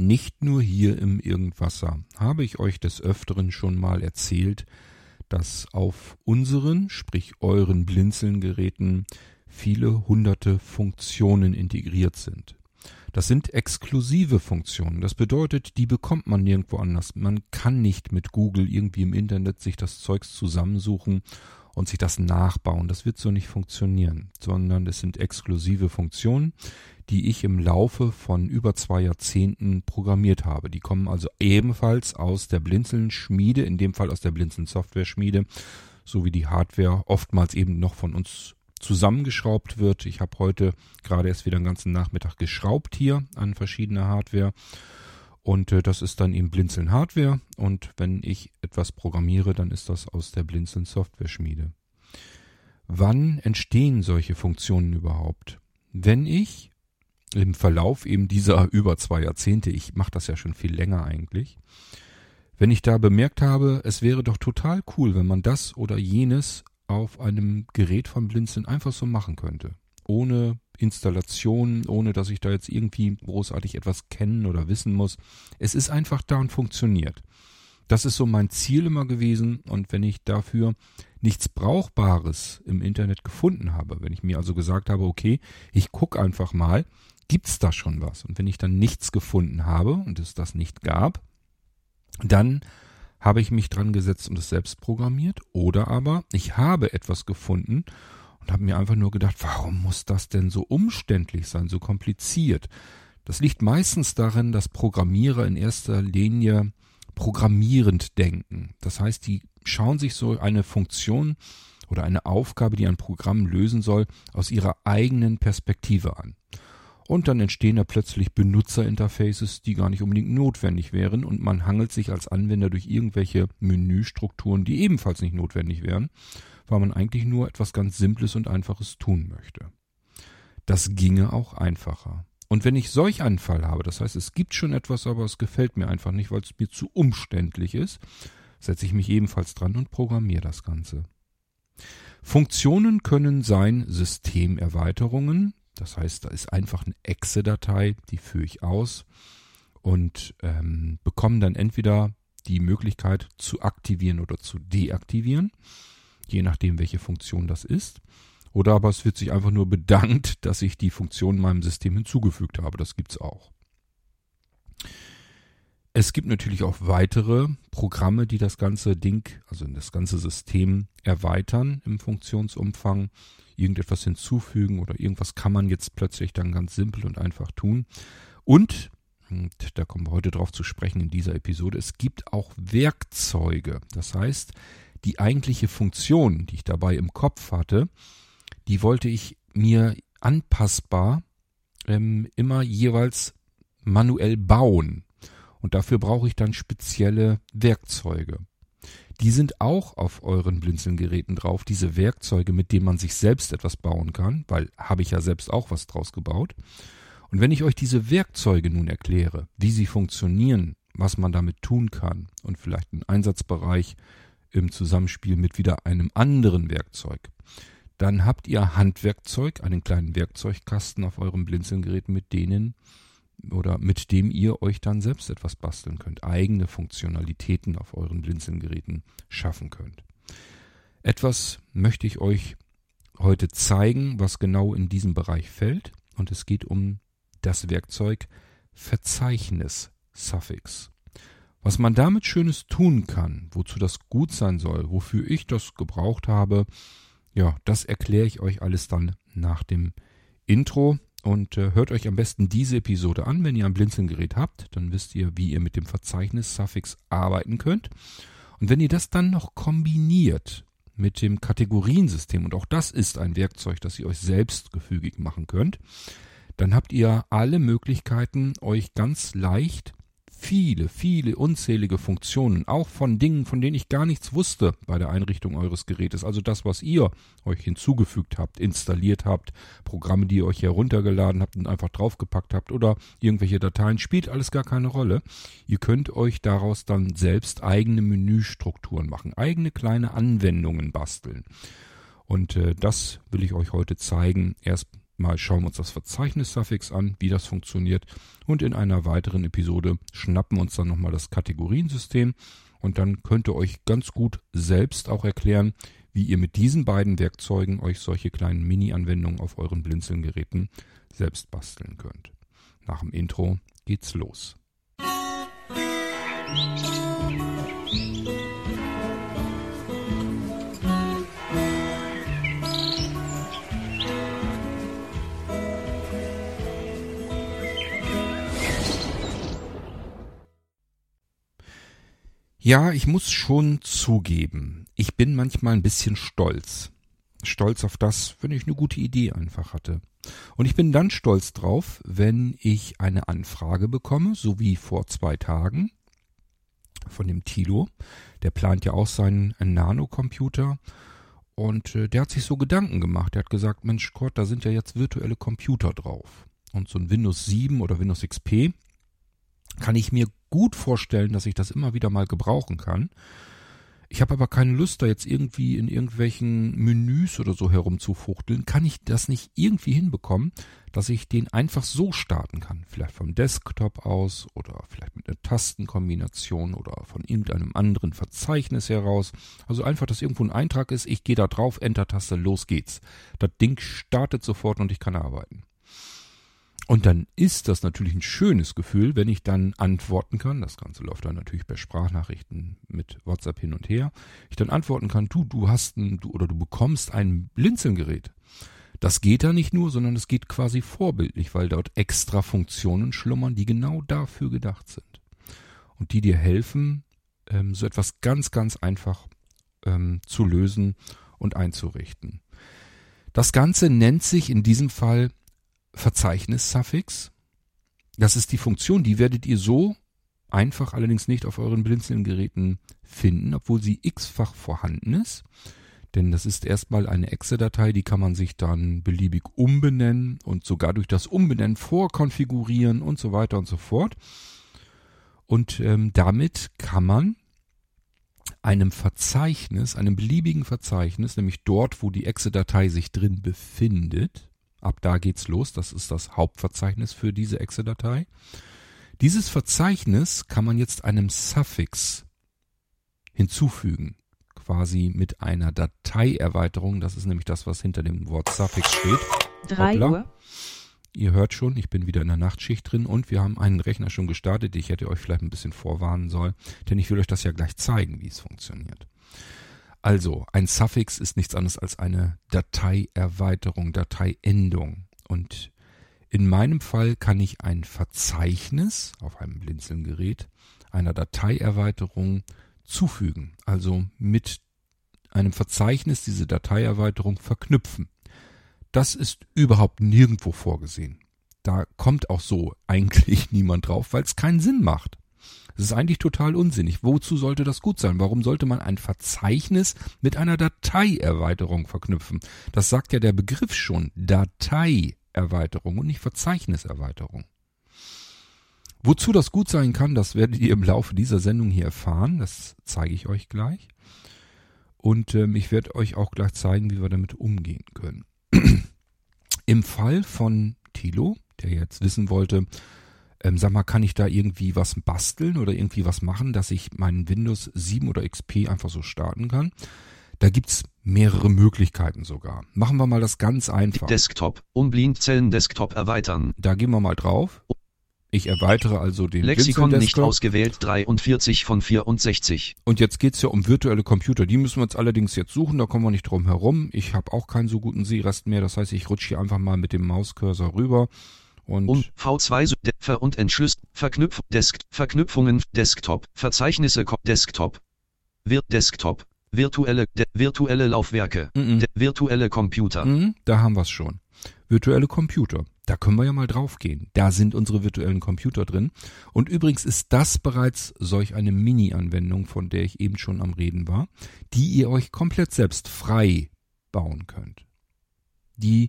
Nicht nur hier im Irgendwasser habe ich euch des Öfteren schon mal erzählt, dass auf unseren, sprich euren Blinzeln-Geräten viele hunderte Funktionen integriert sind. Das sind exklusive Funktionen. Das bedeutet, die bekommt man nirgendwo anders. Man kann nicht mit Google irgendwie im Internet sich das Zeugs zusammensuchen und sich das nachbauen. Das wird so nicht funktionieren, sondern es sind exklusive Funktionen, die ich im Laufe von über zwei Jahrzehnten programmiert habe. Die kommen also ebenfalls aus der Blinzeln-Schmiede, in dem Fall aus der Blinzeln-Software-Schmiede, so wie die Hardware oftmals eben noch von uns zusammengeschraubt wird. Ich habe heute gerade erst wieder den ganzen Nachmittag geschraubt hier an verschiedene Hardware. Und äh, das ist dann eben Blinzeln Hardware. Und wenn ich etwas programmiere, dann ist das aus der Blinzeln Software Schmiede. Wann entstehen solche Funktionen überhaupt? Wenn ich im Verlauf eben dieser über zwei Jahrzehnte, ich mache das ja schon viel länger eigentlich, wenn ich da bemerkt habe, es wäre doch total cool, wenn man das oder jenes auf einem Gerät von Blinzeln einfach so machen könnte. Ohne Installation, ohne dass ich da jetzt irgendwie großartig etwas kennen oder wissen muss. Es ist einfach da und funktioniert. Das ist so mein Ziel immer gewesen und wenn ich dafür nichts Brauchbares im Internet gefunden habe, wenn ich mir also gesagt habe, okay, ich gucke einfach mal, gibt's da schon was? Und wenn ich dann nichts gefunden habe und es das nicht gab, dann habe ich mich dran gesetzt und es selbst programmiert oder aber ich habe etwas gefunden und habe mir einfach nur gedacht, warum muss das denn so umständlich sein, so kompliziert? Das liegt meistens darin, dass Programmierer in erster Linie programmierend denken. Das heißt, die schauen sich so eine Funktion oder eine Aufgabe, die ein Programm lösen soll, aus ihrer eigenen Perspektive an. Und dann entstehen da plötzlich Benutzerinterfaces, die gar nicht unbedingt notwendig wären und man hangelt sich als Anwender durch irgendwelche Menüstrukturen, die ebenfalls nicht notwendig wären, weil man eigentlich nur etwas ganz Simples und Einfaches tun möchte. Das ginge auch einfacher. Und wenn ich solch einen Fall habe, das heißt, es gibt schon etwas, aber es gefällt mir einfach nicht, weil es mir zu umständlich ist, setze ich mich ebenfalls dran und programmiere das Ganze. Funktionen können sein Systemerweiterungen, das heißt, da ist einfach eine Exe-Datei, die führe ich aus und ähm, bekomme dann entweder die Möglichkeit zu aktivieren oder zu deaktivieren, je nachdem, welche Funktion das ist. Oder aber es wird sich einfach nur bedankt, dass ich die Funktion meinem System hinzugefügt habe. Das gibt's auch. Es gibt natürlich auch weitere Programme, die das ganze Ding, also das ganze System erweitern im Funktionsumfang, irgendetwas hinzufügen oder irgendwas kann man jetzt plötzlich dann ganz simpel und einfach tun. Und, und da kommen wir heute drauf zu sprechen in dieser Episode, es gibt auch Werkzeuge. Das heißt, die eigentliche Funktion, die ich dabei im Kopf hatte, die wollte ich mir anpassbar ähm, immer jeweils manuell bauen. Und dafür brauche ich dann spezielle Werkzeuge. Die sind auch auf euren Blinzelgeräten drauf, diese Werkzeuge, mit denen man sich selbst etwas bauen kann, weil habe ich ja selbst auch was draus gebaut. Und wenn ich euch diese Werkzeuge nun erkläre, wie sie funktionieren, was man damit tun kann und vielleicht einen Einsatzbereich im Zusammenspiel mit wieder einem anderen Werkzeug, dann habt ihr Handwerkzeug, einen kleinen Werkzeugkasten auf eurem Blinzelgerät, mit denen oder mit dem ihr euch dann selbst etwas basteln könnt, eigene Funktionalitäten auf euren Blinzelgeräten schaffen könnt. Etwas möchte ich euch heute zeigen, was genau in diesem Bereich fällt, und es geht um das Werkzeug Verzeichnis Suffix. Was man damit Schönes tun kann, wozu das gut sein soll, wofür ich das gebraucht habe, ja, das erkläre ich euch alles dann nach dem Intro. Und äh, hört euch am besten diese Episode an, wenn ihr ein Blinzelgerät habt. Dann wisst ihr, wie ihr mit dem Verzeichnis-Suffix arbeiten könnt. Und wenn ihr das dann noch kombiniert mit dem Kategoriensystem, und auch das ist ein Werkzeug, das ihr euch selbst gefügig machen könnt, dann habt ihr alle Möglichkeiten, euch ganz leicht viele, viele unzählige Funktionen, auch von Dingen, von denen ich gar nichts wusste bei der Einrichtung eures Gerätes. Also das, was ihr euch hinzugefügt habt, installiert habt, Programme, die ihr euch heruntergeladen habt und einfach draufgepackt habt oder irgendwelche Dateien, spielt alles gar keine Rolle. Ihr könnt euch daraus dann selbst eigene Menüstrukturen machen, eigene kleine Anwendungen basteln. Und äh, das will ich euch heute zeigen. Erst Mal schauen wir uns das Verzeichnis-Suffix an, wie das funktioniert. Und in einer weiteren Episode schnappen wir uns dann nochmal das Kategoriensystem. Und dann könnt ihr euch ganz gut selbst auch erklären, wie ihr mit diesen beiden Werkzeugen euch solche kleinen Mini-Anwendungen auf euren Blinzeln-Geräten selbst basteln könnt. Nach dem Intro geht's los. Ja, ich muss schon zugeben, ich bin manchmal ein bisschen stolz. Stolz auf das, wenn ich eine gute Idee einfach hatte. Und ich bin dann stolz drauf, wenn ich eine Anfrage bekomme, so wie vor zwei Tagen von dem Tilo. Der plant ja auch seinen Nanocomputer. Und äh, der hat sich so Gedanken gemacht. Der hat gesagt, Mensch Gott, da sind ja jetzt virtuelle Computer drauf. Und so ein Windows 7 oder Windows XP kann ich mir gut vorstellen, dass ich das immer wieder mal gebrauchen kann. Ich habe aber keine Lust, da jetzt irgendwie in irgendwelchen Menüs oder so herumzufuchteln. Kann ich das nicht irgendwie hinbekommen, dass ich den einfach so starten kann? Vielleicht vom Desktop aus oder vielleicht mit einer Tastenkombination oder von irgendeinem anderen Verzeichnis heraus. Also einfach, dass irgendwo ein Eintrag ist, ich gehe da drauf, Enter-Taste, los geht's. Das Ding startet sofort und ich kann arbeiten. Und dann ist das natürlich ein schönes Gefühl, wenn ich dann antworten kann. Das Ganze läuft dann natürlich per Sprachnachrichten mit WhatsApp hin und her. Ich dann antworten kann, du, du hast ein, du oder du bekommst ein Blinzelgerät. Das geht da nicht nur, sondern es geht quasi vorbildlich, weil dort extra Funktionen schlummern, die genau dafür gedacht sind. Und die dir helfen, ähm, so etwas ganz, ganz einfach ähm, zu lösen und einzurichten. Das Ganze nennt sich in diesem Fall Verzeichnis-Suffix. Das ist die Funktion, die werdet ihr so einfach allerdings nicht auf euren Blinzeln-Geräten finden, obwohl sie x-fach vorhanden ist. Denn das ist erstmal eine Exe-Datei, die kann man sich dann beliebig umbenennen und sogar durch das Umbenennen vorkonfigurieren und so weiter und so fort. Und ähm, damit kann man einem Verzeichnis, einem beliebigen Verzeichnis, nämlich dort, wo die Exe-Datei sich drin befindet, Ab da geht's los. Das ist das Hauptverzeichnis für diese Exe-Datei. Dieses Verzeichnis kann man jetzt einem Suffix hinzufügen. Quasi mit einer Dateierweiterung. Das ist nämlich das, was hinter dem Wort Suffix steht. Drei Uhr. Ihr hört schon, ich bin wieder in der Nachtschicht drin und wir haben einen Rechner schon gestartet. Ich hätte euch vielleicht ein bisschen vorwarnen sollen, denn ich will euch das ja gleich zeigen, wie es funktioniert. Also, ein Suffix ist nichts anderes als eine Dateierweiterung, Dateiendung. Und in meinem Fall kann ich ein Verzeichnis auf einem Blinzelgerät einer Dateierweiterung zufügen. Also mit einem Verzeichnis diese Dateierweiterung verknüpfen. Das ist überhaupt nirgendwo vorgesehen. Da kommt auch so eigentlich niemand drauf, weil es keinen Sinn macht. Das ist eigentlich total unsinnig. Wozu sollte das gut sein? Warum sollte man ein Verzeichnis mit einer Dateierweiterung verknüpfen? Das sagt ja der Begriff schon. Dateierweiterung und nicht Verzeichniserweiterung. Wozu das gut sein kann, das werdet ihr im Laufe dieser Sendung hier erfahren. Das zeige ich euch gleich. Und ähm, ich werde euch auch gleich zeigen, wie wir damit umgehen können. Im Fall von Tilo, der jetzt wissen wollte, ähm, sag mal, kann ich da irgendwie was basteln oder irgendwie was machen, dass ich meinen Windows 7 oder XP einfach so starten kann? Da gibt's mehrere Möglichkeiten sogar. Machen wir mal das ganz einfach. Desktop, um Blindzellen Desktop erweitern. Da gehen wir mal drauf. Ich erweitere also den Lexikon nicht ausgewählt 43 von 64. Und jetzt geht's ja um virtuelle Computer. Die müssen wir uns allerdings jetzt suchen, da kommen wir nicht drum herum. Ich habe auch keinen so guten Sehrest mehr, das heißt, ich rutsche hier einfach mal mit dem Mauscursor rüber und, und V2 Ver und Entschlüss, Verknüpf, Desk, Verknüpfungen, Desktop, Verzeichnisse, Desktop, wird Desktop, virtuelle, de, virtuelle Laufwerke, mm -mm. De, virtuelle Computer. Mm, da haben wir es schon. Virtuelle Computer. Da können wir ja mal draufgehen. Da sind unsere virtuellen Computer drin. Und übrigens ist das bereits solch eine Mini-Anwendung, von der ich eben schon am Reden war, die ihr euch komplett selbst frei bauen könnt. Die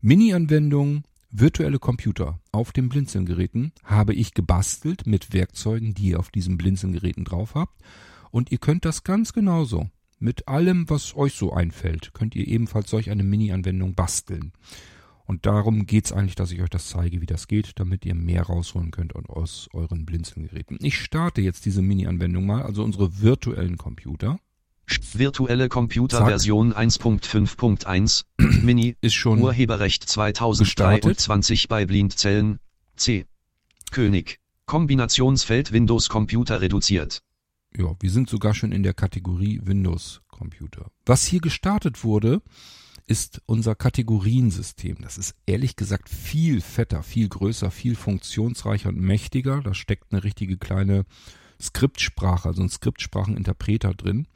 Mini-Anwendung Virtuelle Computer auf den Blinzelgeräten habe ich gebastelt mit Werkzeugen, die ihr auf diesen Blinzelgeräten drauf habt. Und ihr könnt das ganz genauso. Mit allem, was euch so einfällt, könnt ihr ebenfalls solch eine Mini-Anwendung basteln. Und darum geht's eigentlich, dass ich euch das zeige, wie das geht, damit ihr mehr rausholen könnt aus euren Blinzelgeräten. Ich starte jetzt diese Mini-Anwendung mal, also unsere virtuellen Computer. Virtuelle Computer Zack. Version 1.5.1 Mini ist schon Urheberrecht 2023 gestartet. bei Blindzellen C. König. Kombinationsfeld Windows Computer reduziert. Ja, wir sind sogar schon in der Kategorie Windows Computer. Was hier gestartet wurde, ist unser Kategoriensystem. Das ist ehrlich gesagt viel fetter, viel größer, viel funktionsreicher und mächtiger. Da steckt eine richtige kleine Skriptsprache, also ein Skriptspracheninterpreter drin.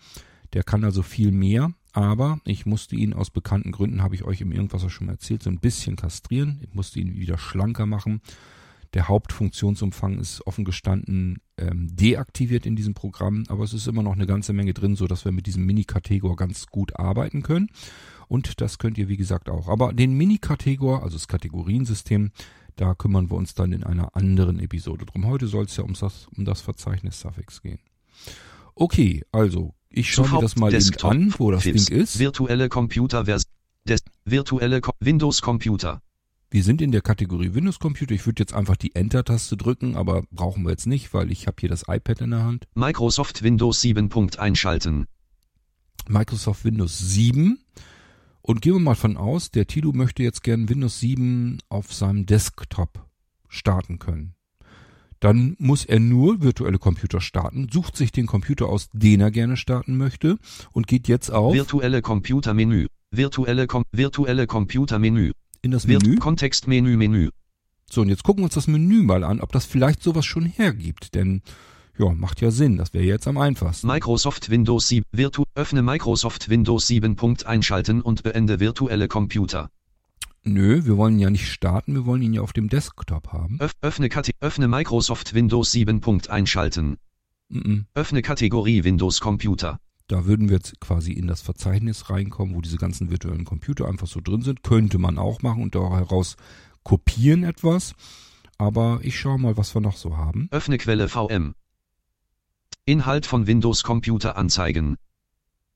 Der kann also viel mehr, aber ich musste ihn aus bekannten Gründen, habe ich euch im Irgendwas schon mal erzählt, so ein bisschen kastrieren. Ich musste ihn wieder schlanker machen. Der Hauptfunktionsumfang ist offen gestanden ähm, deaktiviert in diesem Programm, aber es ist immer noch eine ganze Menge drin, so dass wir mit diesem Mini-Kategor ganz gut arbeiten können. Und das könnt ihr, wie gesagt, auch. Aber den Mini-Kategor, also das Kategoriensystem, da kümmern wir uns dann in einer anderen Episode drum. Heute soll es ja um das, um das Verzeichnis Suffix gehen. Okay, also ich schaue mir das mal eben an, wo das Ding ist. Virtuelle Computer, Des virtuelle Co Windows Computer. Wir sind in der Kategorie Windows Computer. Ich würde jetzt einfach die Enter-Taste drücken, aber brauchen wir jetzt nicht, weil ich habe hier das iPad in der Hand. Microsoft Windows 7. einschalten. Microsoft Windows 7. Und gehen wir mal von aus, der Tilo möchte jetzt gern Windows 7 auf seinem Desktop starten können. Dann muss er nur virtuelle Computer starten, sucht sich den Computer aus, den er gerne starten möchte und geht jetzt auf virtuelle Computer Menü. Virtuelle, Com virtuelle Computer Menü in das Menü. Kontextmenü, Menü. So, und jetzt gucken wir uns das Menü mal an, ob das vielleicht sowas schon hergibt, denn ja, macht ja Sinn, das wäre jetzt am einfachsten. Microsoft Windows 7, Virtu öffne Microsoft Windows 7. Punkt einschalten und beende virtuelle Computer. Nö, wir wollen ja nicht starten, wir wollen ihn ja auf dem Desktop haben. Öff, öffne, öffne Microsoft Windows 7. Punkt einschalten. Mm -mm. Öffne Kategorie Windows Computer. Da würden wir jetzt quasi in das Verzeichnis reinkommen, wo diese ganzen virtuellen Computer einfach so drin sind. Könnte man auch machen und da heraus kopieren etwas. Aber ich schaue mal, was wir noch so haben. Öffne Quelle VM. Inhalt von Windows Computer anzeigen.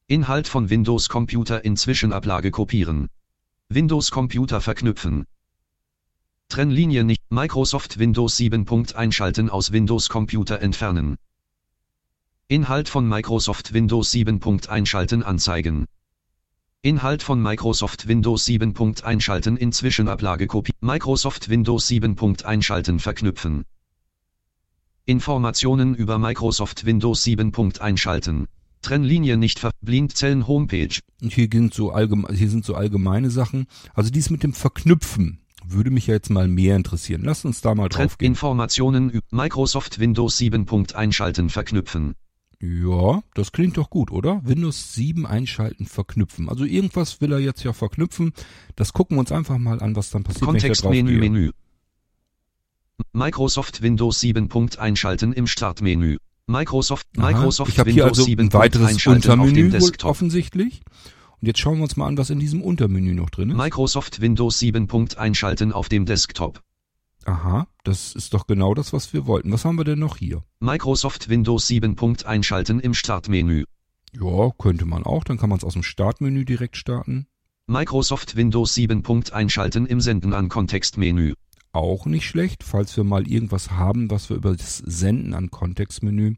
Inhalt von Windows Computer in Zwischenablage kopieren. Windows Computer verknüpfen. Trennlinie nicht. Microsoft Windows 7. einschalten aus Windows Computer entfernen. Inhalt von Microsoft Windows 7. Einschalten anzeigen. Inhalt von Microsoft Windows 7. Einschalten in Zwischenablage Kopie. Microsoft Windows 7. Einschalten verknüpfen. Informationen über Microsoft Windows 7. Einschalten. Trennlinie nicht ver Blindzellen Homepage. Und hier, sind so allgemein, hier sind so allgemeine Sachen. Also dies mit dem Verknüpfen würde mich ja jetzt mal mehr interessieren. Lass uns da mal drauf gehen. Informationen über Microsoft Windows 7. Einschalten verknüpfen. Ja, das klingt doch gut, oder? Windows 7 einschalten, verknüpfen. Also irgendwas will er jetzt ja verknüpfen. Das gucken wir uns einfach mal an, was dann passiert. Kontextmenü, Menü. Microsoft Windows 7. einschalten im Startmenü. Microsoft, Aha, Microsoft ich Windows hier also 7. ein weiteres Untermenü wohl offensichtlich. Und jetzt schauen wir uns mal an, was in diesem Untermenü noch drin ist. Microsoft Windows 7. einschalten auf dem Desktop. Aha, das ist doch genau das, was wir wollten. Was haben wir denn noch hier? Microsoft Windows 7. einschalten im Startmenü. Ja, könnte man auch. Dann kann man es aus dem Startmenü direkt starten. Microsoft Windows 7. einschalten im Senden an Kontextmenü. Auch nicht schlecht, falls wir mal irgendwas haben, was wir über das Senden an Kontextmenü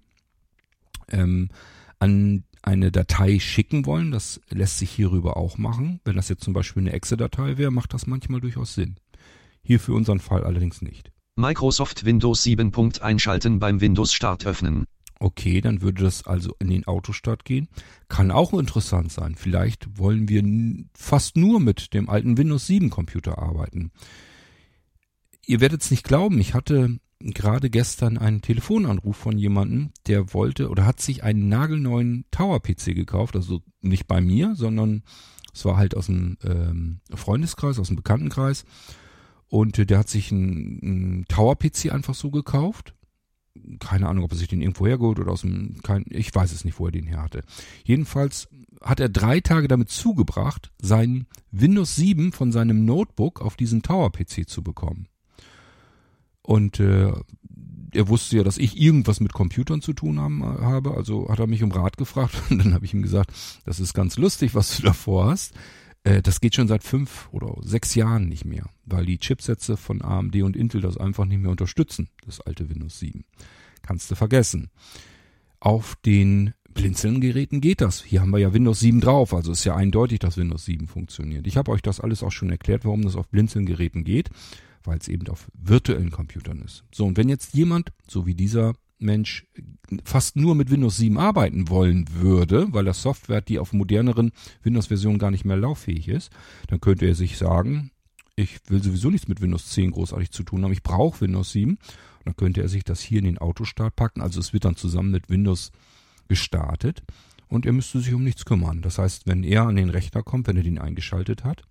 ähm, an eine Datei schicken wollen. Das lässt sich hierüber auch machen. Wenn das jetzt zum Beispiel eine Exe-Datei wäre, macht das manchmal durchaus Sinn. Hier für unseren Fall allerdings nicht. Microsoft Windows 7. einschalten beim Windows Start öffnen. Okay, dann würde das also in den Autostart gehen. Kann auch interessant sein. Vielleicht wollen wir fast nur mit dem alten Windows 7 Computer arbeiten. Ihr werdet es nicht glauben, ich hatte gerade gestern einen Telefonanruf von jemandem, der wollte oder hat sich einen nagelneuen Tower PC gekauft, also nicht bei mir, sondern es war halt aus dem ähm, Freundeskreis, aus dem Bekanntenkreis und äh, der hat sich einen, einen Tower-PC einfach so gekauft. Keine Ahnung, ob er sich den irgendwo hergeholt oder aus dem, kein, ich weiß es nicht, wo er den her hatte. Jedenfalls hat er drei Tage damit zugebracht, sein Windows 7 von seinem Notebook auf diesen Tower-PC zu bekommen. Und äh, er wusste ja, dass ich irgendwas mit Computern zu tun haben, habe, also hat er mich um Rat gefragt und dann habe ich ihm gesagt, das ist ganz lustig, was du davor hast Äh, das geht schon seit fünf oder sechs Jahren nicht mehr, weil die Chipsätze von AMD und Intel das einfach nicht mehr unterstützen, das alte Windows 7. Kannst du vergessen. Auf den Blinzeln-Geräten geht das. Hier haben wir ja Windows 7 drauf, also ist ja eindeutig, dass Windows 7 funktioniert. Ich habe euch das alles auch schon erklärt, warum das auf Blinzeln-Geräten geht, weil es eben auf virtuellen Computern ist. So, und wenn jetzt jemand, so wie dieser Mensch, fast nur mit Windows 7 arbeiten wollen würde, weil das Software, die auf moderneren Windows-Versionen gar nicht mehr lauffähig ist, dann könnte er sich sagen, ich will sowieso nichts mit Windows 10 großartig zu tun haben, ich brauche Windows 7. Und dann könnte er sich das hier in den Autostart packen, also es wird dann zusammen mit Windows gestartet und er müsste sich um nichts kümmern. Das heißt, wenn er an den Rechner kommt, wenn er den eingeschaltet hat,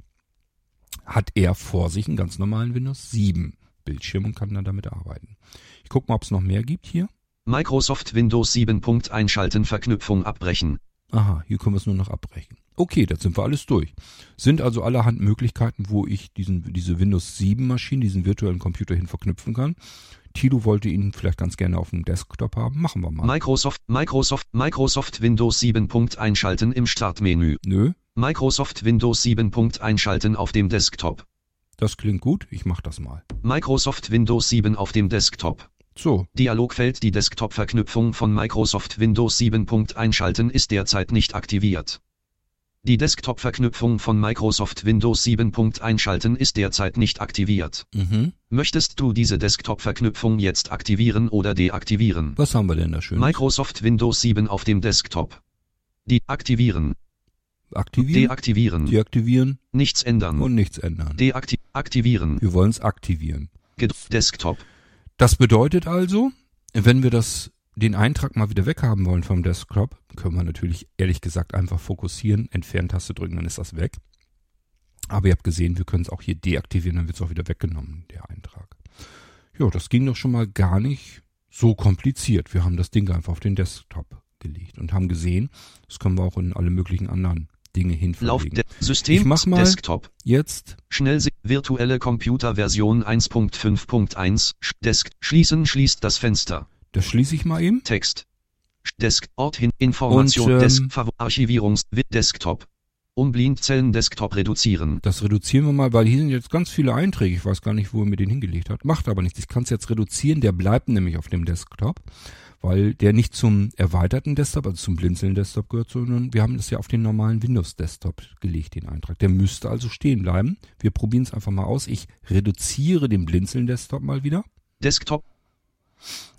hat er vor sich einen ganz normalen Windows 7 Bildschirm und kann dann damit arbeiten. Ich gucke mal, ob es noch mehr gibt hier. Microsoft Windows 7. Punkt einschalten, Verknüpfung abbrechen. Aha, hier können wir es nur noch abbrechen. Okay, das sind wir alles durch. Sind also allerhand Möglichkeiten, wo ich diesen, diese Windows 7 Maschine, diesen virtuellen Computer hin verknüpfen kann. Tilo wollte ihn vielleicht ganz gerne auf dem Desktop haben. Machen wir mal. Microsoft, Microsoft, Microsoft Windows 7. Punkt einschalten im Startmenü. Nö. Microsoft Windows 7. Punkt einschalten auf dem Desktop. Das klingt gut. Ich mach das mal. Microsoft Windows 7 auf dem Desktop. So. Dialogfeld Die Desktop-Verknüpfung von Microsoft Windows 7. Punkt einschalten ist derzeit nicht aktiviert. Die Desktop-Verknüpfung von Microsoft Windows 7. Punkt einschalten ist derzeit nicht aktiviert. Mhm. Möchtest du diese Desktop-Verknüpfung jetzt aktivieren oder deaktivieren? Was haben wir denn da schön? Microsoft Windows 7 auf dem Desktop. Die aktivieren. Aktivieren. Deaktivieren. Deaktivieren Nichts ändern. und nichts ändern. Deaktivieren. Wir wollen es aktivieren. Desktop. Das bedeutet also, wenn wir das den Eintrag mal wieder weghaben wollen vom Desktop, können wir natürlich ehrlich gesagt einfach fokussieren, Entfernt-Taste drücken, dann ist das weg. Aber ihr habt gesehen, wir können es auch hier deaktivieren, dann wird es auch wieder weggenommen, der Eintrag. Ja, das ging doch schon mal gar nicht so kompliziert. Wir haben das Ding einfach auf den Desktop gelegt und haben gesehen, das können wir auch in alle möglichen anderen Dinge Lauf hinverlegen. de System Ich mach mal- Desktop. Jetzt Schnell virtuelle Computer Version 1.5.1 Sch- Desk schließen schließt das Fenster. Das schließe ich mal eben. Text. Desk Ort hin Information Und, ähm, Desk Archivierungs Desktop. Um Blindzellen Desktop reduzieren. Das reduzieren wir mal, weil hier sind jetzt ganz viele Einträge. Ich weiß gar nicht, wo er mir den hingelegt hat. Macht aber nichts. Ich kann es jetzt reduzieren. Der bleibt nämlich auf dem Desktop, weil der nicht zum erweiterten Desktop, also zum Blinzeln-Desktop gehört, sondern wir haben das ja auf den normalen Windows-Desktop gelegt, den Eintrag. Der müsste also stehen bleiben. Wir probieren es einfach mal aus. Ich reduziere den Blinzeln-Desktop mal wieder. Desktop.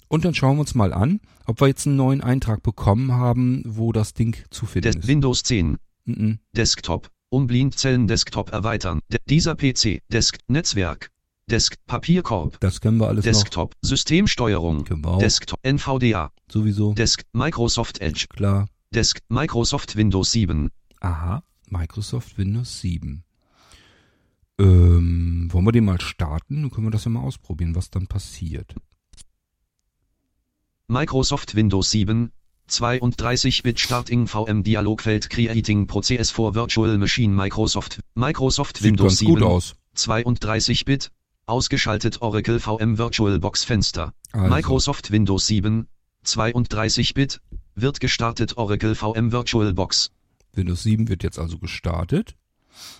Und dann schauen wir uns mal an, ob wir jetzt einen neuen Eintrag bekommen haben, wo das Ding zu finden Des ist. Windows 10. Mhm. Desktop. Um Blindzellen Desktop erweitern. De dieser PC. Desk Netzwerk. Desk Papierkorb. Das können wir alles Desktop. Systemsteuerung. noch. Genau. Desktop. NVDA. Sowieso. Desk Microsoft Edge. Klar. Desk Microsoft Windows 7. Aha, Microsoft Windows 7. Ähm, wollen wir den mal starten? Dann können wir das ja mal ausprobieren, was dann passiert. Microsoft Windows 7. 32-Bit Starting VM Dialogfeld Creating Process for Virtual Machine Microsoft Microsoft Sieht Windows ganz 7. gut aus. 32-Bit. Ausgeschaltet Oracle VM VirtualBox Fenster. Also, Microsoft Windows 7. 32-Bit. Wird gestartet Oracle VM VirtualBox. Windows 7 wird jetzt also gestartet.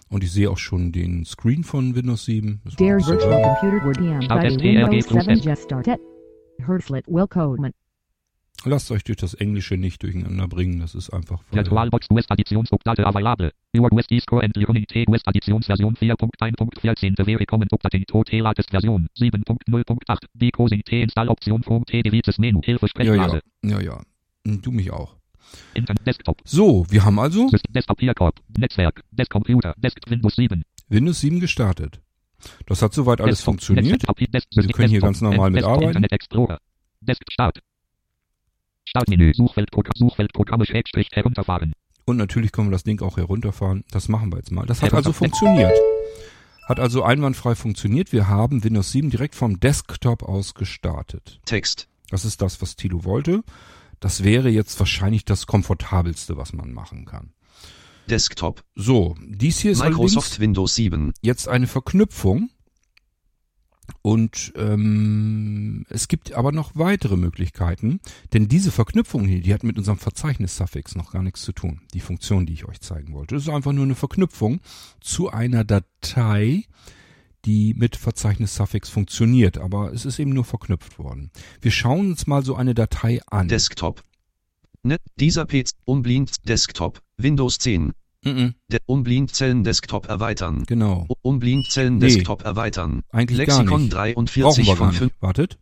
Und ich sehe auch schon den Screen von Windows 7. Müssen wir Dare ein bisschen virtual computer were jammed Start by Windows plus 7 F. just started. Herzlet Willcode Lasst euch durch das Englische nicht durcheinander bringen. Das ist einfach. weil- VirtualBox US Additionsupdate available. Your West East Core and Unity West Additionsversion 4.1.14 Willkommen Update Total Latest Version 7.0.8 Decoding T Install Option Form T Devices Menü Hilfe Ja, ja. Ja, ja. Du mich auch. Internet Desktop So, wir haben also System Desk Papierkorb Netzwerk Desk Computer Desk Windows 7 Windows 7 gestartet. Das hat soweit alles Desktop, funktioniert. Wir können hier ganz normal Desk, mitarbeiten. Internet Explorer Desk Start Startmenü Suchfeld Suchfeldprogramme Schrägstrich herunterfahren Und natürlich können wir das Ding auch herunterfahren. Das machen wir jetzt mal. Das hat also funktioniert. Hat also einwandfrei funktioniert. Wir haben Windows 7 direkt vom Desktop aus gestartet. Text. Das ist das, was Tilo wollte. Das wäre jetzt wahrscheinlich das komfortabelste, was man machen kann. Desktop. So, dies hier ist Microsoft Windows 7. jetzt eine Verknüpfung Und ähm, es gibt aber noch weitere Möglichkeiten, denn diese Verknüpfung hier, die hat mit unserem Verzeichnis-Suffix noch gar nichts zu tun. Die Funktion, die ich euch zeigen wollte, das ist einfach nur eine Verknüpfung zu einer Datei, die mit Verzeichnis-Suffix funktioniert, aber es ist eben nur verknüpft worden. Wir schauen uns mal so eine Datei an. Desktop. Net, dieser PC, Umblind, Desktop, Windows 10. Mhm. Der Umblind-Zellen Desktop erweitern. Genau. Nee. Desktop erweitern. Eigentlich gar Lexikon nicht. Brauchen 43 wir gar von nicht. 5. Wartet,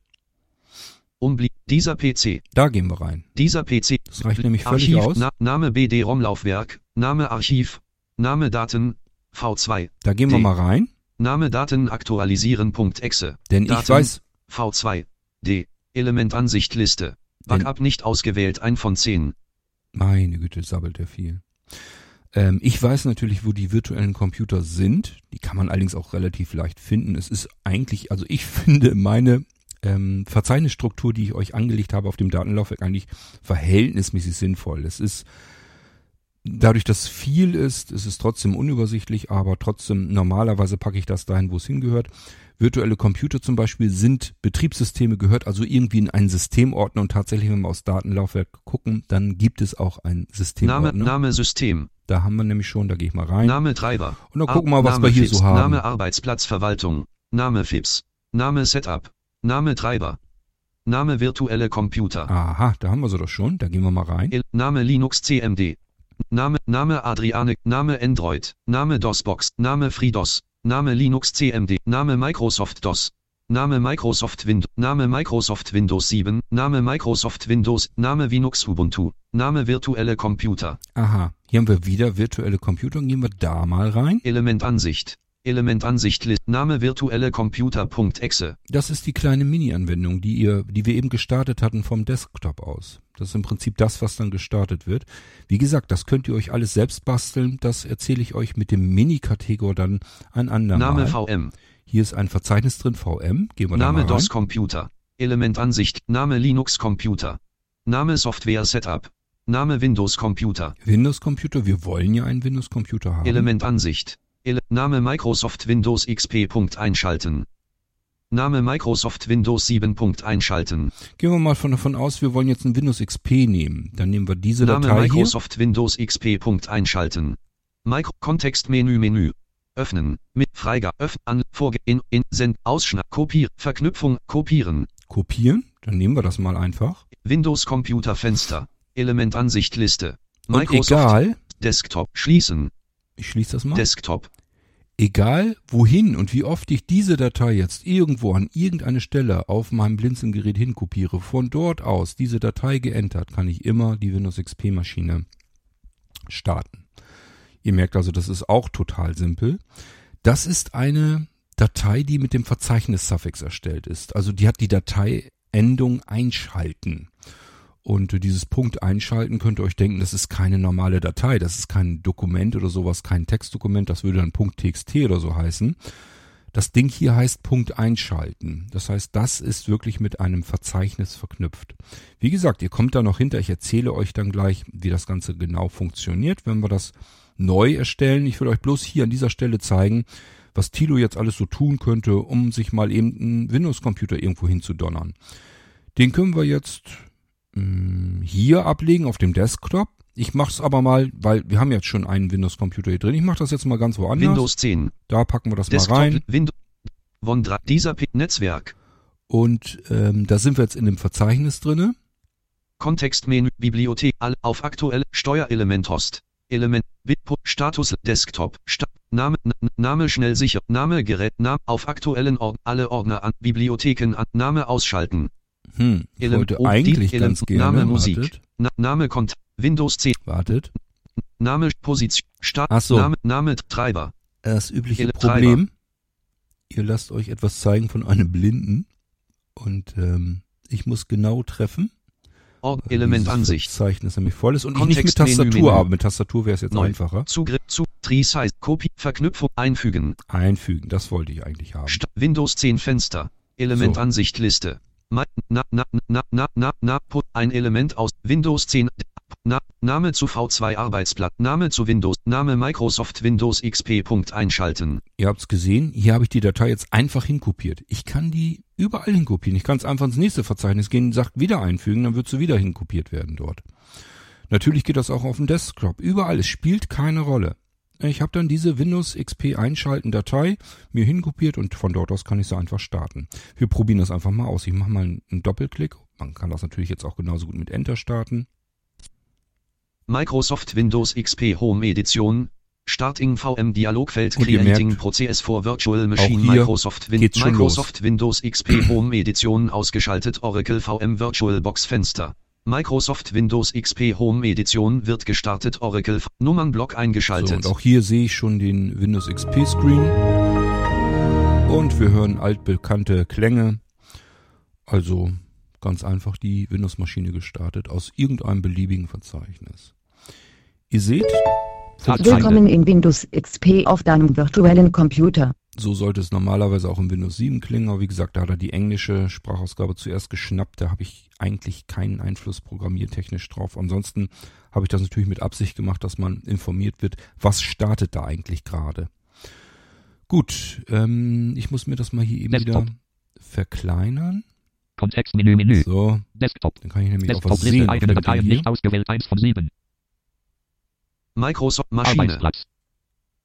Umblind, dieser PC. da gehen wir rein. Dieser PC. Das reicht nämlich völlig Archiv, aus. Na, Name BD-ROM-Laufwerk. Name Archiv. Name Daten. V2. Da gehen wir D. mal rein, Name Daten aktualisieren.exe. denn ich Daten. weiß, V2. D. Elementansicht Liste. Backup nicht ausgewählt 1 von 10. Meine Güte, sabbelt der viel. Ähm, ich weiß natürlich, wo die virtuellen Computer sind. Die kann man allerdings auch relativ leicht finden. Es ist eigentlich, also ich finde meine ähm, Verzeichnisstruktur, die ich euch angelegt habe auf dem Datenlaufwerk, eigentlich verhältnismäßig sinnvoll. Es ist dadurch, dass viel ist, ist es trotzdem unübersichtlich, aber trotzdem normalerweise packe ich das dahin, wo es hingehört. Virtuelle Computer zum Beispiel sind Betriebssysteme, gehört also irgendwie in einen Systemordner und tatsächlich, wenn wir aus Datenlaufwerk gucken, dann gibt es auch Name, Systemordner. Name System. Da haben wir nämlich schon, da gehe ich mal rein. Name Treiber. Und dann gucken wir mal, was Name wir hier FIPS, so haben. Name Arbeitsplatzverwaltung. Name FIPS. Name Setup. Name Treiber. Name virtuelle Computer. Aha, da haben wir sie doch schon, da gehen wir mal rein. Name Linux CMD. Name, Name Adriane, Name Android, Name DOSBox, Name FreeDOS, Name Linux CMD, Name Microsoft DOS, Name Microsoft Windows, Name Microsoft Windows 7, Name Microsoft Windows, Name Linux Ubuntu, Name virtuelle Computer, Aha, hier haben wir wieder virtuelle Computer, gehen wir da mal rein. Elementansicht, Elementansicht List, Name virtuelle Computer.exe, Das ist die kleine Mini-Anwendung, die ihr, die wir eben gestartet hatten vom Desktop aus. Das ist im Prinzip das, was dann gestartet wird. Wie gesagt, das könnt ihr euch alles selbst basteln. Das erzähle ich euch mit dem Mini-Kategor dann ein andermal. Name VM, Hier ist ein Verzeichnis drin, VM. Gehen wir da Name mal rein. DOS Computer, Elementansicht, Name Linux Computer, Name Software Setup, Name Windows Computer, Windows-Computer. Wir wollen ja einen Windows-Computer haben. Elementansicht. Ele Name Microsoft Windows XP. Einschalten. Name Microsoft Windows 7. Punkt einschalten. Gehen wir mal von davon aus, wir wollen jetzt einen Windows XP nehmen. Dann nehmen wir diese Name Datei Microsoft Windows XP. Einschalten. Micro Kontextmenü Menü. Öffnen. Mit Freigabe. Öffnen. An. Vorge. In. In. Send. Ausschnitt. Kopieren. Verknüpfung. Kopieren. hier kopieren. Dann nehmen wir das mal einfach. Windows Computer Fenster. Elementansicht Liste. Und Microsoft egal, Desktop. Schließen. ich schließe das mal. Desktop. egal wohin und wie oft ich diese Datei jetzt irgendwo an irgendeine Stelle auf meinem Blinzelgerät hinkopiere, von dort aus diese Datei geentert, kann ich immer die Windows XP Maschine starten. Ihr merkt also, das ist auch total simpel. Das ist eine Datei, die mit dem Verzeichnis-Suffix erstellt ist. Also die hat die Dateiendung einschalten. Und dieses Punkt einschalten könnt ihr euch denken, das ist keine normale Datei, das ist kein Dokument oder sowas, kein Textdokument, das würde dann Punkt .txt oder so heißen. Das Ding hier heißt Punkt einschalten. Das heißt, das ist wirklich mit einem Verzeichnis verknüpft. Wie gesagt, ihr kommt da noch hinter. Ich erzähle euch dann gleich, wie das Ganze genau funktioniert, wenn wir das neu erstellen. Ich will euch bloß hier an dieser Stelle zeigen, was Tilo jetzt alles so tun könnte, um sich mal eben einen Windows-Computer irgendwo hinzudonnern. Den können wir jetzt mh, hier ablegen auf dem Desktop. Ich mache es aber mal, weil wir haben jetzt schon einen Windows-Computer hier drin. Ich mache das jetzt mal ganz woanders. Windows 10. Da packen wir das mal Desktop. rein. Windows. Wondra. Dieser P Netzwerk. Und ähm, da sind wir jetzt in dem Verzeichnis drinne. Kontextmenü, Bibliothek, all, auf aktuell, Steuerelement Host, Element, Bitpo, Status, Desktop, Sta Name, Name schnell sicher, Name Gerät, Name, auf aktuellen Ordner, alle Ordner an, Bibliotheken an, Name ausschalten, Hm, ich Element- wollte eigentlich die- ganz Element- gerne. Name Musik, Na, Name Kont, Windows 10, wartet. Name Position, Start, Ach so. Name, Name Treiber, Das übliche Ele- Problem. Ihr lasst euch etwas zeigen von einem Blinden. Und ähm, ich muss genau treffen. Weil Element Ansicht, Verzeichnis nämlich voll ist und ich nicht mit Tastatur Menü. habe. Mit Tastatur wäre es jetzt Neu. einfacher. Zugriff zu, Tree Size, Kopie, Verknüpfung, einfügen, Einfügen, das wollte ich eigentlich haben. Sta Windows 10 Fenster. Elementansicht Liste. Na, na, na, na, na, na, ein Element aus Windows 10. Na, Name zu V2 Arbeitsblatt, Name zu Windows, Name Microsoft Windows XP. Punkt einschalten. Ihr habt's gesehen, hier habe ich die Datei jetzt einfach hinkopiert. Ich kann die überall hinkopieren. Ich kann es einfach ins nächste Verzeichnis gehen, sagt wieder einfügen, dann wird sie wieder hinkopiert werden dort. Natürlich geht das auch auf dem Desktop. Überall, es spielt keine Rolle. Ich habe dann diese Windows XP einschalten Datei mir hinkopiert und von dort aus kann ich sie einfach starten. Wir probieren das einfach mal aus. Ich mache mal einen Doppelklick. Man kann das natürlich jetzt auch genauso gut mit Enter starten. Microsoft Windows XP Home Edition. Starting VM Dialogfeld Creating merkt, Process for Virtual Machine Microsoft, Win Microsoft Windows XP Home Edition ausgeschaltet Oracle VM VirtualBox Fenster. Microsoft Windows XP Home Edition wird gestartet Oracle Nummernblock So, eingeschaltet. und auch hier sehe ich schon den Windows XP Screen. Und wir hören altbekannte Klänge. Also ganz einfach die Windows-Maschine gestartet aus irgendeinem beliebigen Verzeichnis. Ihr seht, Willkommen in Windows XP auf deinem virtuellen Computer. So sollte es normalerweise auch im Windows 7 klingen. Aber wie gesagt, da hat er die englische Sprachausgabe zuerst geschnappt. Da habe ich eigentlich keinen Einfluss programmiertechnisch drauf. Ansonsten habe ich das natürlich mit Absicht gemacht, dass man informiert wird, was startet da eigentlich gerade. Gut, ähm, ich muss mir das mal hier eben Desktop. wieder verkleinern. Kontextmenü Menü. So, Desktop. dann kann ich nämlich auch Desktop was Liste sehen. eigene Dateien nicht ausgewählt 1 von 7. Microsoft Maschine. Arbeitsplatz.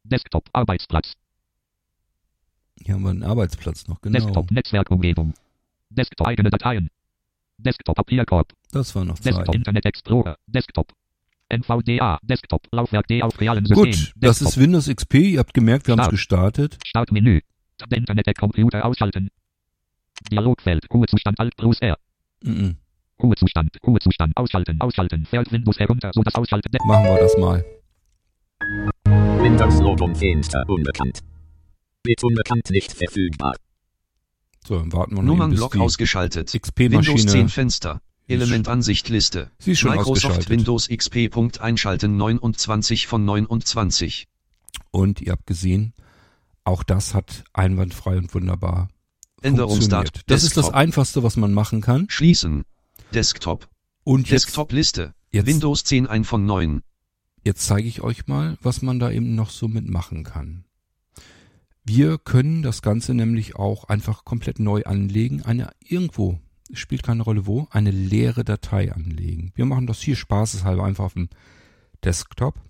Desktop Arbeitsplatz. Hier haben wir einen Arbeitsplatz noch, genau. Desktop Netzwerkumgebung. Desktop eigene Dateien. Desktop Papierkorb. Das war noch zwei. Desktop Internet Explorer. Desktop. NVDA. Desktop Laufwerk D auf realen System. Gut, das Desktop. ist Windows XP. Ihr habt gemerkt, wir haben es Start. gestartet. Startmenü. Internet Computer ausschalten. Dialogfeld. Ruhezustand Alt plus R. Mhm. Ruhezustand. Ruhezustand. Ausschalten. Ausschalten. Fährt Windows herunter, so das Ausschalten. der- Machen wir das mal. Windows-Logum-Fenster unbekannt. Bit unbekannt nicht verfügbar. So, dann warten wir noch Nummernblock ausgeschaltet. Windows XP-Maschine 10 Fenster. Elementansichtliste. Sie ist schon Microsoft. Windows XP. Punkt einschalten 29 von 29. Und ihr habt gesehen, auch das hat einwandfrei und wunderbar funktioniert. Das ist das. Einfachste, was man machen kann. Schließen. Desktop. Und jetzt, Desktop-Liste. jetzt, Windows 10 ein von 9. jetzt zeige ich euch mal, was man da eben noch so mitmachen kann. Wir können das Ganze nämlich auch einfach komplett neu anlegen. Eine irgendwo, spielt keine Rolle wo, eine leere Datei anlegen. Wir machen das hier spaßeshalber einfach auf dem Desktop.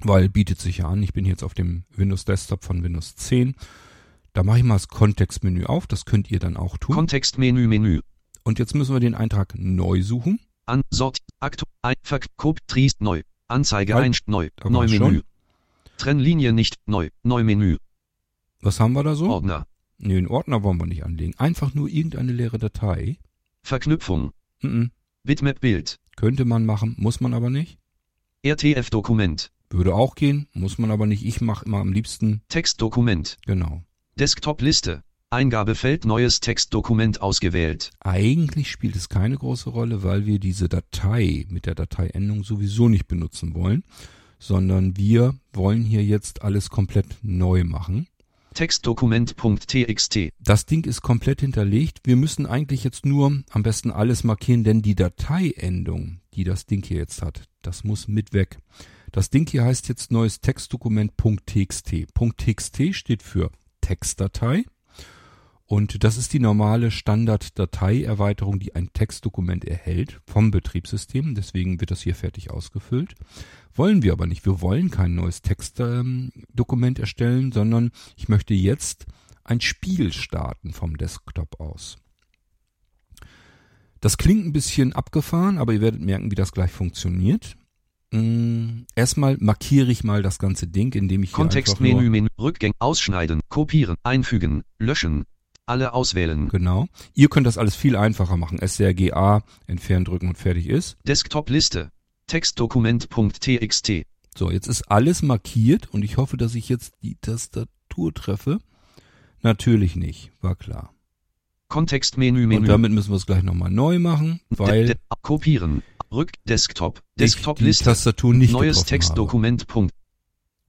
Weil bietet sich ja an, ich bin jetzt auf dem Windows Desktop von Windows 10. Da mache ich mal das Kontextmenü auf, das könnt ihr dann auch tun. Kontextmenü Menü. Und jetzt müssen wir den Eintrag neu suchen. An, Sort, Aktu, ein, Verk, Kop, Triest, neu. Anzeige Halt, 1, neu. Neu Menü. schon. Trennlinie nicht, neu. Neu Menü. Was haben wir da so? Ordner. Nee, den Ordner wollen wir nicht anlegen. Einfach nur irgendeine leere Datei. Verknüpfung. Mhm. Bitmap Bild. Könnte man machen, muss man aber nicht. RTF Dokument. Würde auch gehen, muss man aber nicht. Ich mache immer am liebsten, Textdokument. genau. Desktop Liste. Eingabefeld neues Textdokument ausgewählt. Eigentlich spielt es keine große Rolle, weil wir diese Datei mit der Dateiendung sowieso nicht benutzen wollen, sondern wir wollen hier jetzt alles komplett neu machen. Textdokument.txt. Das Ding ist komplett hinterlegt. Wir müssen eigentlich jetzt nur am besten alles markieren, denn die Dateiendung, die das Ding hier jetzt hat, das muss mit weg. Das Ding hier heißt jetzt neues Textdokument.txt. .txt steht für Textdatei. Und das ist die normale Standard-Datei-Erweiterung, die ein Textdokument erhält vom Betriebssystem. Deswegen wird das hier fertig ausgefüllt. Wollen wir aber nicht. Wir wollen kein neues Textdokument erstellen, sondern ich möchte jetzt ein Spiel starten vom Desktop aus. Das klingt ein bisschen abgefahren, aber ihr werdet merken, wie das gleich funktioniert. Mm, Erstmal markiere ich mal das ganze Ding, indem ich Kontextmenü Menü. Rückgäng. Ausschneiden. Kopieren. Einfügen. Löschen. Alle auswählen. genau. Ihr könnt das alles viel einfacher machen. SRGA, entfernen, drücken und fertig ist. Desktop Liste. Textdokument.txt. So, jetzt ist alles markiert und ich hoffe, dass ich jetzt die Tastatur treffe. Natürlich nicht, war klar. Kontextmenü Menü. Und damit müssen wir es gleich nochmal neu machen, De- weil de- Kopieren. Rück. Desktop. Desktop Liste. Tastatur nicht Neues Textdokument. Punkt.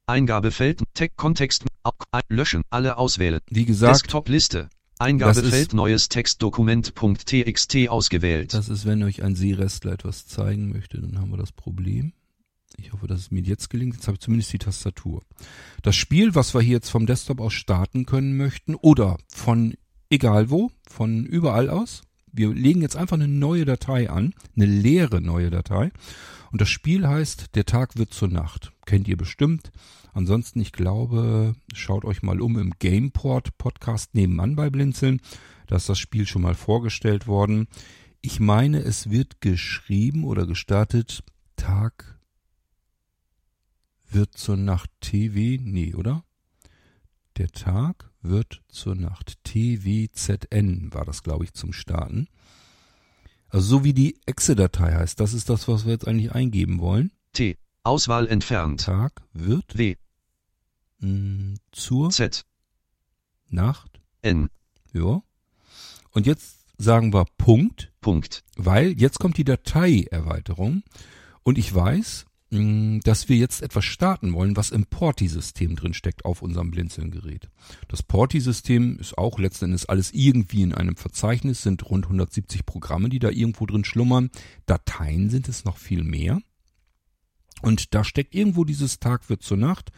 Eingabefeld. Text. Kontext. Ein- Löschen. Alle auswählen. Wie gesagt, Desktop Liste. Eingabefeld neues Textdokument.txt ausgewählt. Das ist, wenn euch ein Seerestler etwas zeigen möchte, dann haben wir das Problem. Ich hoffe, dass es mir jetzt gelingt. Jetzt habe ich zumindest die Tastatur. Das Spiel, was wir hier jetzt vom Desktop aus starten können möchten oder von egal wo, von überall aus. Wir legen jetzt einfach eine neue Datei an, eine leere neue Datei. Und das Spiel heißt Der Tag wird zur Nacht. Kennt ihr bestimmt. Ansonsten, ich glaube, schaut euch mal um im Gameport Podcast nebenan bei Blinzeln. Da ist das Spiel schon mal vorgestellt worden. Ich meine, es wird geschrieben oder gestartet Tag wird zur Nacht TV. Nee, oder? Der Tag wird zur Nacht. TWZN war das, glaube ich, zum Starten. Also so wie die Exe-Datei heißt. Das ist das, was wir jetzt eigentlich eingeben wollen. T. Auswahl entfernt. Tag wird W. mh, hm, zur Z. Nacht. N. Ja. Und jetzt sagen wir Punkt, Punkt. weil jetzt kommt die Dateierweiterung. Und ich weiß, mh, dass wir jetzt etwas starten wollen, was im Porti-System drin steckt auf unserem Blinzeln-Gerät. Das Porti-System ist auch letzten Endes alles irgendwie in einem Verzeichnis, sind rund 170 Programme, die da irgendwo drin schlummern. Dateien sind es noch viel mehr. Und da steckt irgendwo dieses Tag wird zur Nacht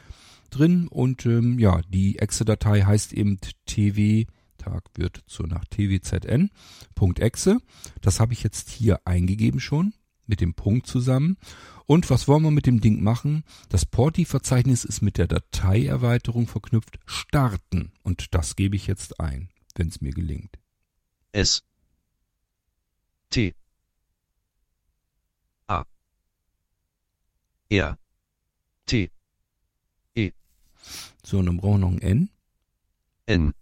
drin und ähm, ja, die Exe-Datei heißt eben tw Tag wird zur Nacht twzn.exe. Das habe ich jetzt hier eingegeben schon mit dem Punkt zusammen. Und was wollen wir mit dem Ding machen? Das Porti-Verzeichnis ist mit der Dateierweiterung verknüpft starten. Und das gebe ich jetzt ein, wenn es mir gelingt. S. T. R. T. So, und dann brauchen wir noch ein N. N.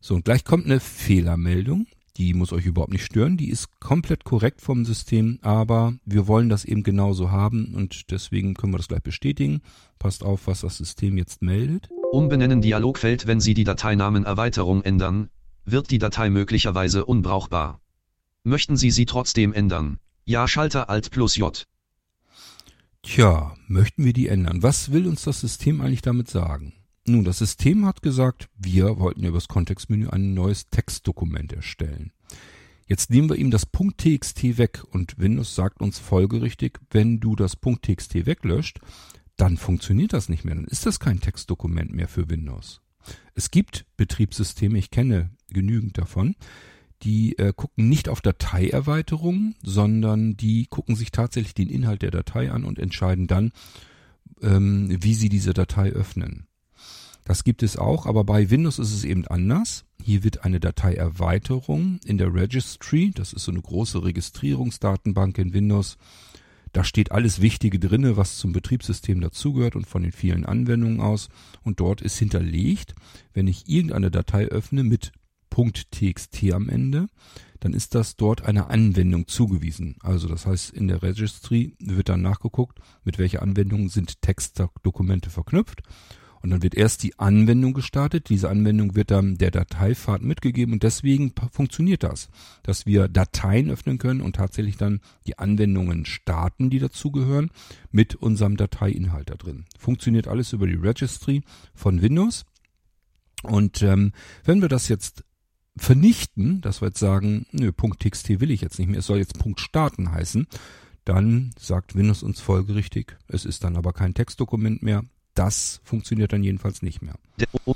So, und gleich kommt eine Fehlermeldung. Die muss euch überhaupt nicht stören. Die ist komplett korrekt vom System, aber wir wollen das eben genauso haben und deswegen können wir das gleich bestätigen. Passt auf, was das System jetzt meldet. Umbenennen Dialogfeld Wenn Sie die Dateinamen Erweiterung ändern, wird die Datei möglicherweise unbrauchbar. Möchten Sie sie trotzdem ändern? Ja Schalter Alt plus J. Tja, möchten wir die ändern? Was will uns das System eigentlich damit sagen? Nun, das System hat gesagt, wir wollten über das Kontextmenü ein neues Textdokument erstellen. Jetzt nehmen wir ihm das .txt weg und Windows sagt uns folgerichtig, wenn du das .txt weglöscht, dann funktioniert das nicht mehr, dann ist das kein Textdokument mehr für Windows. Es gibt Betriebssysteme, ich kenne genügend davon, die äh, gucken nicht auf Dateierweiterungen, sondern die gucken sich tatsächlich den Inhalt der Datei an und entscheiden dann, ähm, wie sie diese Datei öffnen. Das gibt es auch, aber bei Windows ist es eben anders. Hier wird eine Dateierweiterung in der Registry, das ist so eine große Registrierungsdatenbank in Windows. Da steht alles Wichtige drinne, was zum Betriebssystem dazugehört und von den vielen Anwendungen aus. Und dort ist hinterlegt, wenn ich irgendeine Datei öffne mit .txt am Ende, dann ist das dort einer Anwendung zugewiesen. Also das heißt, in der Registry wird dann nachgeguckt, mit welcher Anwendung sind Textdokumente verknüpft und dann wird erst die Anwendung gestartet. Diese Anwendung wird dann der Dateifahrt mitgegeben und deswegen funktioniert das, dass wir Dateien öffnen können und tatsächlich dann die Anwendungen starten, die dazugehören, mit unserem Dateiinhalt da drin. Funktioniert alles über die Registry von Windows. Und ähm, wenn wir das jetzt vernichten, dass wir jetzt sagen, nö, .txt will ich jetzt nicht mehr, es soll jetzt Punkt starten heißen, dann sagt Windows uns folgerichtig, es ist dann aber kein Textdokument mehr, das funktioniert dann jedenfalls nicht mehr.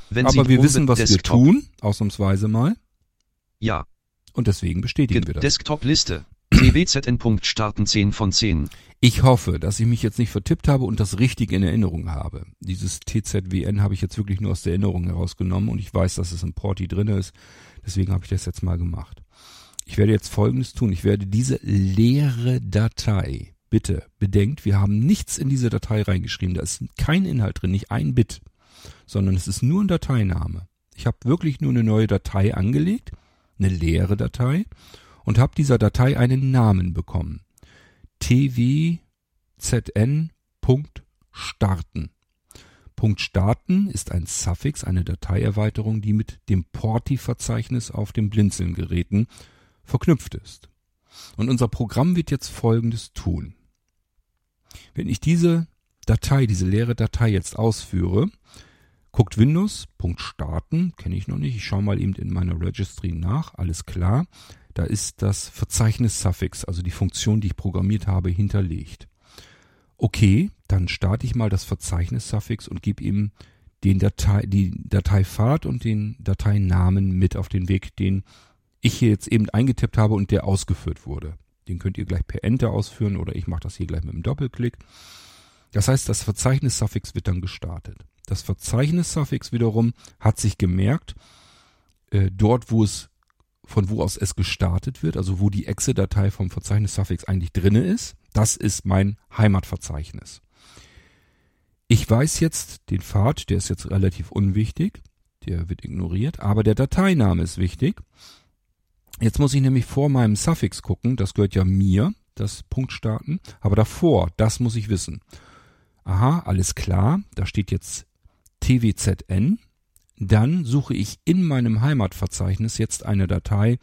Wenn Aber Sie wir wissen, was Desktop. wir tun, ausnahmsweise mal. Ja. Und deswegen bestätigen wir das. Desktop-Liste. Twzn. Starten 10 von 10. Ich hoffe, dass ich mich jetzt nicht vertippt habe und das richtig in Erinnerung habe. Dieses TZWN habe ich jetzt wirklich nur aus der Erinnerung herausgenommen und ich weiß, dass es im Porti drin ist. Deswegen habe ich das jetzt mal gemacht. Ich werde jetzt Folgendes tun. Ich werde diese leere Datei Bitte bedenkt, wir haben nichts in diese Datei reingeschrieben. Da ist kein Inhalt drin, nicht ein Bit, sondern es ist nur ein Dateiname. Ich habe wirklich nur eine neue Datei angelegt, eine leere Datei und habe dieser Datei einen Namen bekommen. twzn.starten. Punkt starten ist ein Suffix, eine Dateierweiterung, die mit dem Porti-Verzeichnis auf den Blinzeln-Geräten verknüpft ist. Und unser Programm wird jetzt Folgendes tun. Wenn ich diese Datei, diese leere Datei jetzt ausführe, Guckt Windows, Punkt starten, kenne ich noch nicht. Ich schaue mal eben in meiner Registry nach, alles klar. Da ist das Verzeichnis-Suffix, also die Funktion, die ich programmiert habe, hinterlegt. Okay, dann starte ich mal das Verzeichnis-Suffix und gebe ihm den Datei, die Dateifahrt und den Dateinamen mit auf den Weg, den ich hier jetzt eben eingetippt habe und der ausgeführt wurde. Den könnt ihr gleich per Enter ausführen oder ich mache das hier gleich mit einem Doppelklick. Das heißt, das Verzeichnis-Suffix wird dann gestartet. Das Verzeichnis-Suffix wiederum hat sich gemerkt, äh, dort wo es, von wo aus es gestartet wird, also wo die Exe-Datei vom Verzeichnis-Suffix eigentlich drinne ist, das ist mein Heimatverzeichnis. Ich weiß jetzt den Pfad, der ist jetzt relativ unwichtig, der wird ignoriert, aber der Dateiname ist wichtig. Jetzt muss ich nämlich vor meinem Suffix gucken, das gehört ja mir, das Punkt starten, aber davor, das muss ich wissen. Aha, alles klar, da steht jetzt twzn. Dann suche ich in meinem Heimatverzeichnis jetzt eine Datei,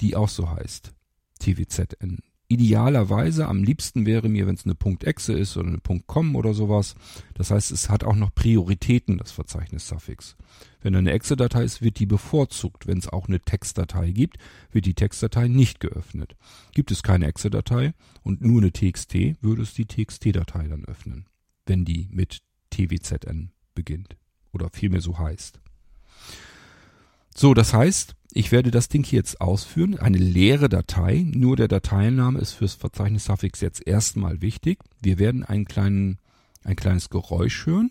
die auch so heißt. twzn idealerweise, am liebsten wäre mir, wenn es eine .exe ist oder eine .com oder sowas. Das heißt, es hat auch noch Prioritäten, das Verzeichnis-Suffix. Wenn eine Exe-Datei ist, wird die bevorzugt. Wenn es auch eine Textdatei gibt, wird die Textdatei nicht geöffnet. Gibt es keine Exe-Datei und nur eine TXT, würde es die TXT-Datei dann öffnen, wenn die mit TWZN beginnt oder vielmehr so heißt. So, das heißt, ich werde das Ding hier jetzt ausführen, eine leere Datei, nur der Dateiname ist fürs Verzeichnis Suffix jetzt erstmal wichtig. Wir werden einen kleinen, ein kleines Geräusch hören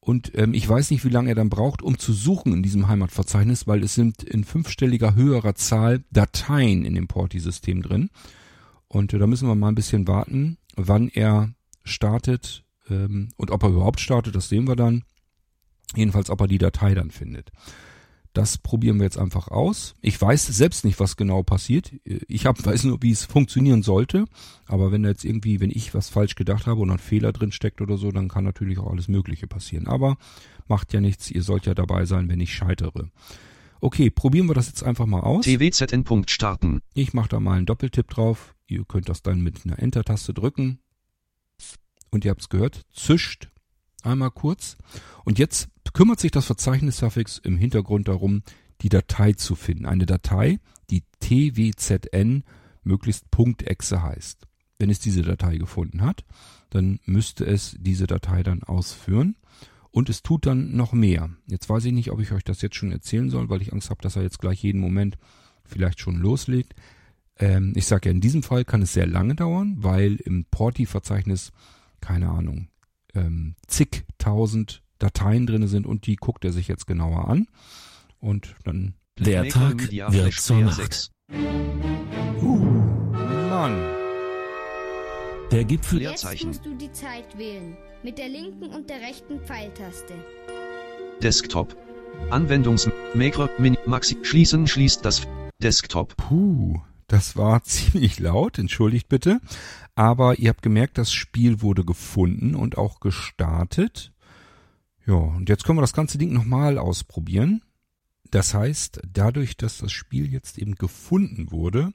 und ähm, ich weiß nicht, wie lange er dann braucht, um zu suchen in diesem Heimatverzeichnis, weil es sind in fünfstelliger höherer Zahl Dateien in dem Porti-System drin. Und äh, da müssen wir mal ein bisschen warten, wann er startet ähm, und ob er überhaupt startet, das sehen wir dann. Jedenfalls, ob er die Datei dann findet. Das probieren wir jetzt einfach aus. Ich weiß selbst nicht, was genau passiert. Ich hab, weiß nur, wie es funktionieren sollte. Aber wenn jetzt irgendwie, wenn ich was falsch gedacht habe und ein Fehler drin steckt oder so, dann kann natürlich auch alles Mögliche passieren. Aber macht ja nichts. Ihr sollt ja dabei sein, wenn ich scheitere. Okay, probieren wir das jetzt einfach mal aus. TWZN. starten. Ich mache da mal einen Doppeltipp drauf. Ihr könnt das dann mit einer Enter-Taste drücken. Und ihr habt es gehört, zischt einmal kurz. Und jetzt kümmert sich das Verzeichnis-Suffix im Hintergrund darum, die Datei zu finden. Eine Datei, die twzn möglichst .exe heißt. Wenn es diese Datei gefunden hat, dann müsste es diese Datei dann ausführen. Und es tut dann noch mehr. Jetzt weiß ich nicht, ob ich euch das jetzt schon erzählen soll, weil ich Angst habe, dass er jetzt gleich jeden Moment vielleicht schon loslegt. Ähm, ich sage ja, in diesem Fall kann es sehr lange dauern, weil im Porti-Verzeichnis, keine Ahnung, ähm, zigtausend Dateien drin sind und die guckt er sich jetzt genauer an. Und dann. Der Tag wird zur Nacht. Uh, Mann. Der Gipfel. Jetzt musst du die Zeit wählen. Mit der linken und der rechten Pfeiltaste. Desktop. Anwendungs Macro Mini Maxi schließen schließt das Desktop. Puh, das war ziemlich laut, entschuldigt bitte. Aber ihr habt gemerkt, das Spiel wurde gefunden und auch gestartet. Ja, und jetzt können wir das ganze Ding nochmal ausprobieren. Das heißt, dadurch, dass das Spiel jetzt eben gefunden wurde,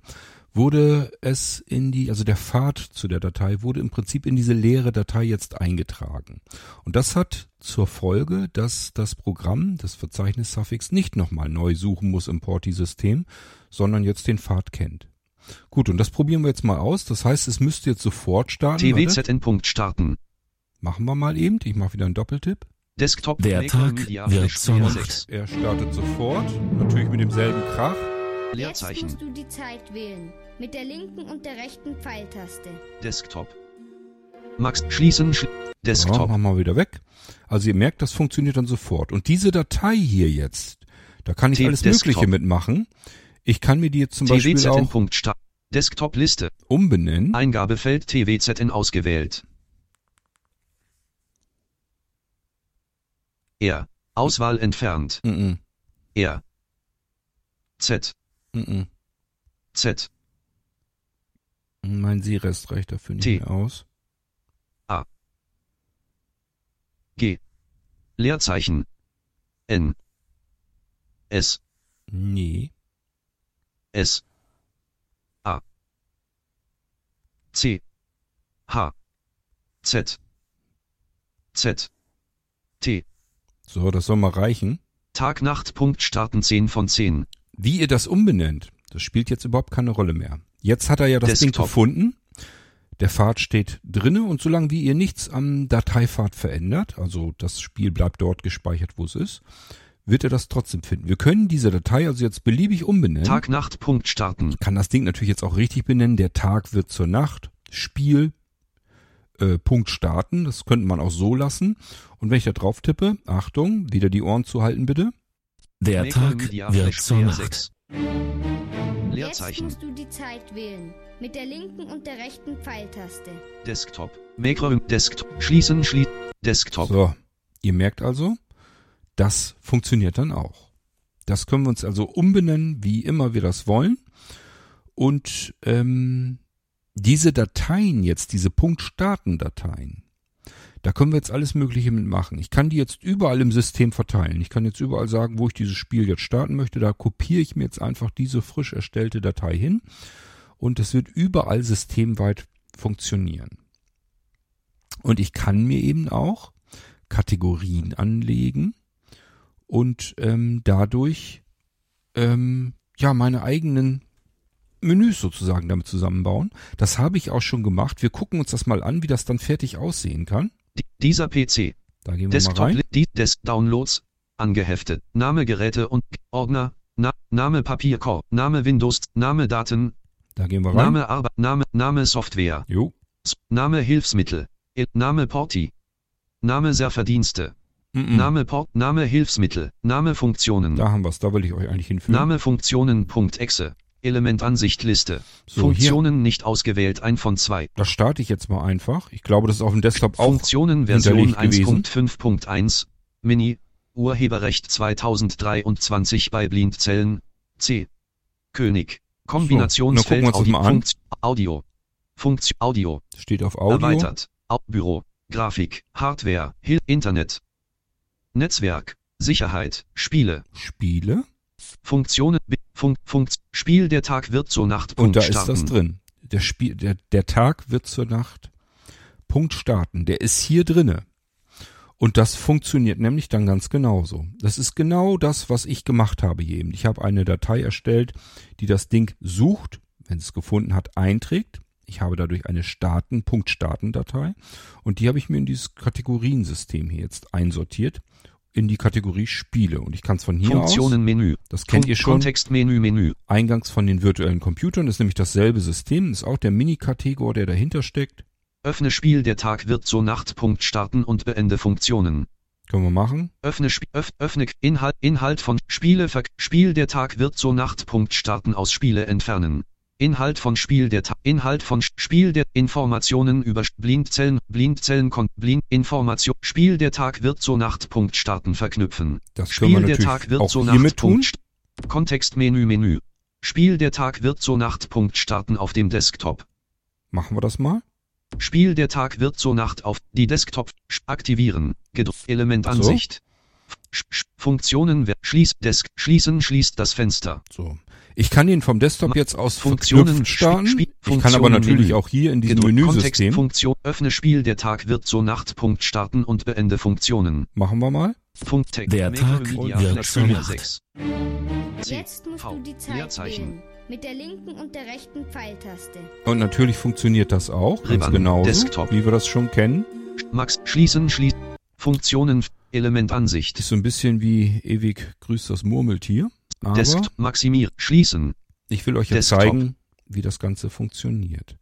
wurde es in die, also der Pfad zu der Datei wurde im Prinzip in diese leere Datei jetzt eingetragen. Und das hat zur Folge, dass das Programm, das Verzeichnis Suffix, nicht nochmal neu suchen muss im Porti-System, sondern jetzt den Pfad kennt. Gut, und das probieren wir jetzt mal aus. Das heißt, es müsste jetzt sofort starten. TWZN. starten. Machen wir mal eben. Ich mache wieder einen Doppeltipp. Desktop. Der Tag wird zur Nacht. Er startet sofort. Natürlich mit demselben Krach. Leerzeichen. Jetzt musst du die Zeit wählen. Mit der linken und der rechten Pfeiltaste. Desktop. Max, schließen, sch Desktop. Ja, machen wir wieder weg. Also ihr merkt, das funktioniert dann sofort. Und diese Datei hier jetzt, da kann ich T alles Desktop. Mögliche mitmachen. Ich kann mir die jetzt zum Beispiel auch TWZN. Start. Desktop Liste. umbenennen. Eingabefeld TWZN ausgewählt. R. Auswahl entfernt. Mm R. Z. -mm, Z. Mein Sehrest reicht dafür nicht T. mehr aus. G. Leerzeichen. N. S. Nee. S. A. C. H. Z. Z. T. So, das soll mal reichen. Tag, Nacht, Punkt, starten 10 von 10. Wie ihr das umbenennt, das spielt jetzt überhaupt keine Rolle mehr. Jetzt hat er ja das Desktop. Ding gefunden. Der Pfad steht drinne und solange wie ihr nichts am Dateipfad verändert, also das Spiel bleibt dort gespeichert, wo es ist, wird er das trotzdem finden. Wir können diese Datei also jetzt beliebig umbenennen. Tag, Nacht, Punkt, starten. Ich kann das Ding natürlich jetzt auch richtig benennen. Der Tag wird zur Nacht. Spiel, äh, Punkt starten. Das könnte man auch so lassen. Und wenn ich da drauf tippe, Achtung, wieder die Ohren zu halten bitte. Der Tag wird zur Nacht. Leerzeichen. Jetzt musst du die Zeit wählen. Mit der linken und der rechten Pfeiltaste. Desktop. Macro Desktop. Schließen, schließen. Desktop. So. Ihr merkt also, das funktioniert dann auch. Das können wir uns also umbenennen, wie immer wir das wollen. Und ähm, diese Dateien jetzt, diese Punkt-Starten-Dateien, da können wir jetzt alles Mögliche mitmachen. Ich kann die jetzt überall im System verteilen. Ich kann jetzt überall sagen, wo ich dieses Spiel jetzt starten möchte. Da kopiere ich mir jetzt einfach diese frisch erstellte Datei hin und es wird überall systemweit funktionieren. Und ich kann mir eben auch Kategorien anlegen und ähm, dadurch ähm, ja meine eigenen Menüs sozusagen damit zusammenbauen. Das habe ich auch schon gemacht. Wir gucken uns das mal an, wie das dann fertig aussehen kann. Dieser PC. Da gehen wir Desktop, mal rein. Die Desk Downloads angeheftet. Name Geräte und Ordner. Na, Name Papierkorb. Name Windows. Name Daten. Da gehen wir rein. Name Arbeit. Name, Name Software. Jo. Name Hilfsmittel. Name Porti. Name Serverdienste. Mm -mm. Name Port, Name Hilfsmittel, Name Funktionen. Da haben wir es, da will ich euch eigentlich hinführen. Name Funktionen, Punkt Exe. Elementansicht Liste. So, Funktionen hier. nicht ausgewählt, ein von zwei. Das starte ich jetzt mal einfach. Ich glaube, das ist auf dem Desktop auch Funktionen Version 1.5.1 Mini Urheberrecht 2023 bei Blindzellen C. König. Kombinationsfeld so, Audio, Funkt, Audio. Funktion Audio. Steht auf Audio. Erweitert. Büro. Grafik. Hardware. Internet. Netzwerk, Sicherheit, Spiele. Spiele? Funktionen, Fun Funkt, Spiel der Tag wird zur Nacht. Punkt Und da starten. ist das drin. Der, Spiel, der, der Tag wird zur Nacht. Punkt starten. Der ist hier drinne. Und das funktioniert nämlich dann ganz genauso. Das ist genau das, was ich gemacht habe hier eben. Ich habe eine Datei erstellt, die das Ding sucht, wenn es gefunden hat, einträgt. Ich habe dadurch eine Starten, Punkt Starten Datei und die habe ich mir in dieses Kategoriensystem hier jetzt einsortiert in die Kategorie Spiele und ich kann es von hier Funktionen aus. Menü. Das kennt ihr schon. Kontextmenü Menü. Eingangs von den virtuellen Computern ist nämlich dasselbe System, ist auch der Mini-Kategor, der dahinter steckt. Öffne Spiel der Tag wird zur Nacht. Punkt starten und beende Funktionen. Können wir machen. Öffne, öff, öffne Inhalt, Inhalt von Spiele, Spiel der Tag wird zur Nacht. Punkt starten aus Spiele entfernen. Inhalt von Spiel der Inhalt von Spiel der Informationen über Blindzellen Blindzellen kon Blind Information Spiel der Tag wird zur Nacht Punkt starten verknüpfen. Das Spiel der Tag wird zur Nacht Punkt Kontextmenü Menü Spiel der Tag wird zur Nacht Punkt starten auf dem Desktop. Machen wir das mal. Spiel der Tag wird zur Nacht auf die Desktop aktivieren. Elementansicht. So. Funktionen schließ Desk schließen schließt das Fenster. So. Ich kann ihn vom Desktop jetzt aus Funktionen starten. Spiel, ich kann aber natürlich Menü. auch hier in diesem Menüsystem. Funktion, öffne Spiel, der Tag wird zur Nacht. Punkt starten und beende Funktionen. Machen wir mal. Funktext. Der Tag wird zur Nacht. Jetzt musst du die Zeit wählen. Mit der linken und der rechten Pfeiltaste. Und natürlich funktioniert das auch, ganz Desktop. wie wir das schon kennen. Max, schließen, schließen. Funktionen, Elementansicht. Ist so ein bisschen wie ewig grüßt das Murmeltier. Aber Desktop maximieren, schließen. Ich will euch jetzt zeigen, wie das Ganze funktioniert.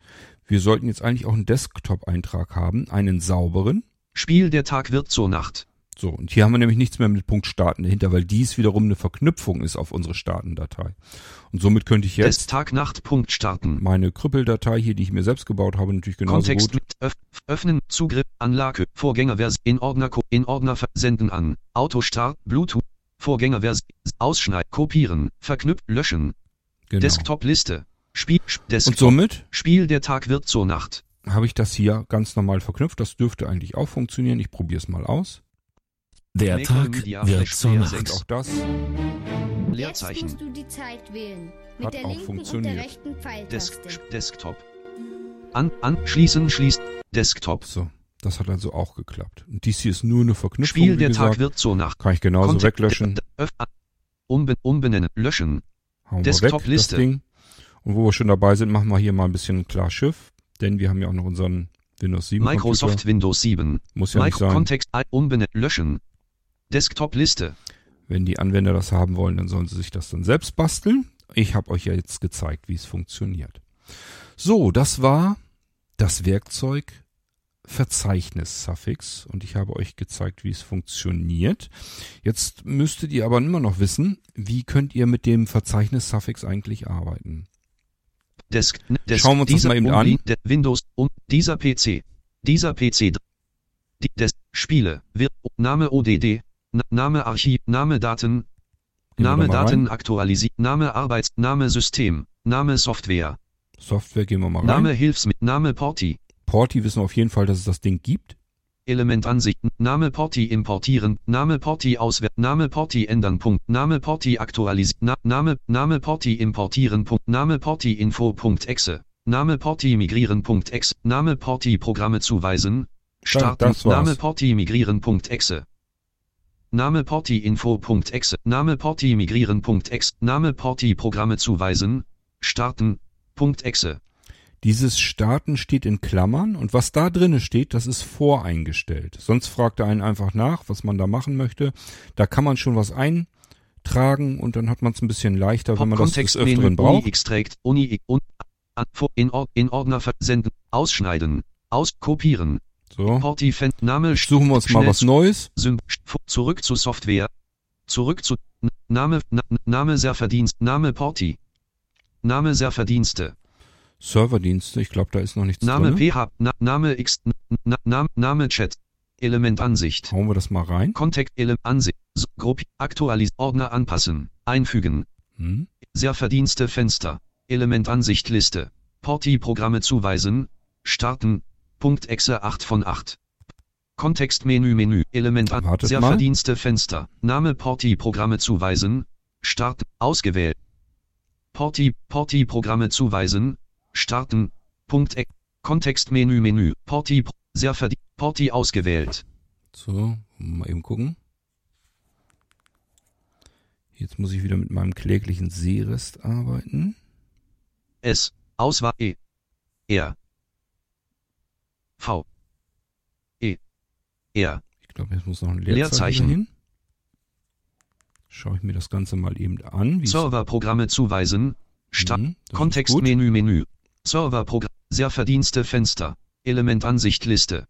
Wir sollten jetzt eigentlich auch einen Desktop-Eintrag haben, einen sauberen. Spiel der Tag wird zur Nacht. So, und hier haben wir nämlich nichts mehr mit Punkt starten dahinter, weil dies wiederum eine Verknüpfung ist auf unsere Startendatei. Und somit könnte ich jetzt Tag Nacht Punkt starten. Meine Krüppeldatei hier, die ich mir selbst gebaut habe, natürlich genauso Kontext gut. Mit öff öffnen, Zugriff, Anlage, Vorgängerversion, in Ordner, in Ordner senden an, Autostart, Bluetooth, Vorgängerversion, Ausschneiden, kopieren, verknüpfen, löschen. Genau. Desktop-Liste. Spiel, Desktop. Und somit? Spiel der Tag wird zur Nacht. Habe ich das hier ganz normal verknüpft. Das dürfte eigentlich auch funktionieren. Ich probiere es mal aus. Der Make Tag wird zur Nacht. Auch das. Leerzeichen. Jetzt du die Zeit wählen. Mit Hat der auch linken funktioniert. und der rechten Pfeiltaste. Desk Desktop. An, anschließen, schließen. Desktop. So. Das hat also auch geklappt. Und dies hier ist nur eine Verknüpfung. Spiel der gesagt. Tag wird so nach. Kann ich genauso Kontext weglöschen. Umben umbenennen, löschen. Desktop-Liste. Und wo wir schon dabei sind, machen wir hier mal ein bisschen klar Schiff. Denn wir haben ja auch noch unseren Windows 7 Microsoft Computer. Windows 7. Muss ja Micro nicht sein. Kontext umbenennen, löschen. Desktop-Liste. Wenn die Anwender das haben wollen, dann sollen sie sich das dann selbst basteln. Ich habe euch ja jetzt gezeigt, wie es funktioniert. So, das war das Werkzeug Verzeichnis-Suffix und ich habe euch gezeigt, wie es funktioniert. Jetzt müsstet ihr aber immer noch wissen, wie könnt ihr mit dem Verzeichnis-Suffix eigentlich arbeiten. Desk, Desk, Schauen wir uns das mal eben an. Windows, um, dieser PC, dieser PC, die, des, Spiele, wird, Name ODD, Name Archiv, Name Daten, Name Daten aktualisiert, Name Arbeits, Name System, Name Software. Software gehen wir mal rein. Name Hilfsmittel, Name Porti, Porti wissen auf jeden Fall, dass es das Ding gibt. Elementansicht, Name Porti importieren, Name Porti auswerten, Name Porti ändern, Punkt, Name Porti aktualisieren, Na, Name, Name Porti importieren, Punkt, Name Porti info, Punkt, Exe, Name Porti migrieren, Punkt, Exe, Name Porti Programme zuweisen, starten, Name Porti migrieren, Punkt, Exe. Name Porti info, Punkt, Exe, Name Porti migrieren, Punkt, Exe, Name Porti Programme zuweisen, starten, Punkt, Exe. Dieses Starten steht in Klammern und was da drinnen steht, das ist voreingestellt. Sonst fragt er einen einfach nach, was man da machen möchte. Da kann man schon was eintragen und dann hat man es ein bisschen leichter, wenn man das des Öfteren braucht. Uni extract, Uni un, in, in Ordner versenden, ausschneiden, auskopieren. So. Name, Suchen wir uns mal was Neues. Zurück zu Software. Zurück zu Name, Name sehr Verdienst, Name Porti. Name sehr Verdienste. Serverdienste, ich glaube, da ist noch nichts Name drin. PH, Na, Name X, Na, Name, Name Chat, Element Ansicht. Hauen wir das mal rein. Kontakt Element Ansicht, Gruppe, Aktualis, Ordner anpassen, einfügen. Hm. Sehr Verdienste Fenster, Element Ansicht Liste, Porti Programme zuweisen, starten, Punkt Exe 8 von 8. Kontextmenü Menü, Element an, sehr mal. Verdienste Fenster, Name Porti Programme zuweisen, starten, ausgewählt. Porti, Porti Programme zuweisen, Starten. Punkt. E Kontextmenü Menü. Porti. Sehr verdient. Porti ausgewählt. So, mal eben gucken. Jetzt muss ich wieder mit meinem kläglichen Seerest arbeiten. S. Auswahl E. R. V. E. R. Ich glaube, jetzt muss noch ein Leerzeichen, Leerzeichen. hin. Schaue ich mir das Ganze mal eben an. Serverprogramme zuweisen. Statt. Mhm, Kontextmenü Menü. Serverprogramm, sehr Verdienste Fenster, Elementansicht Liste.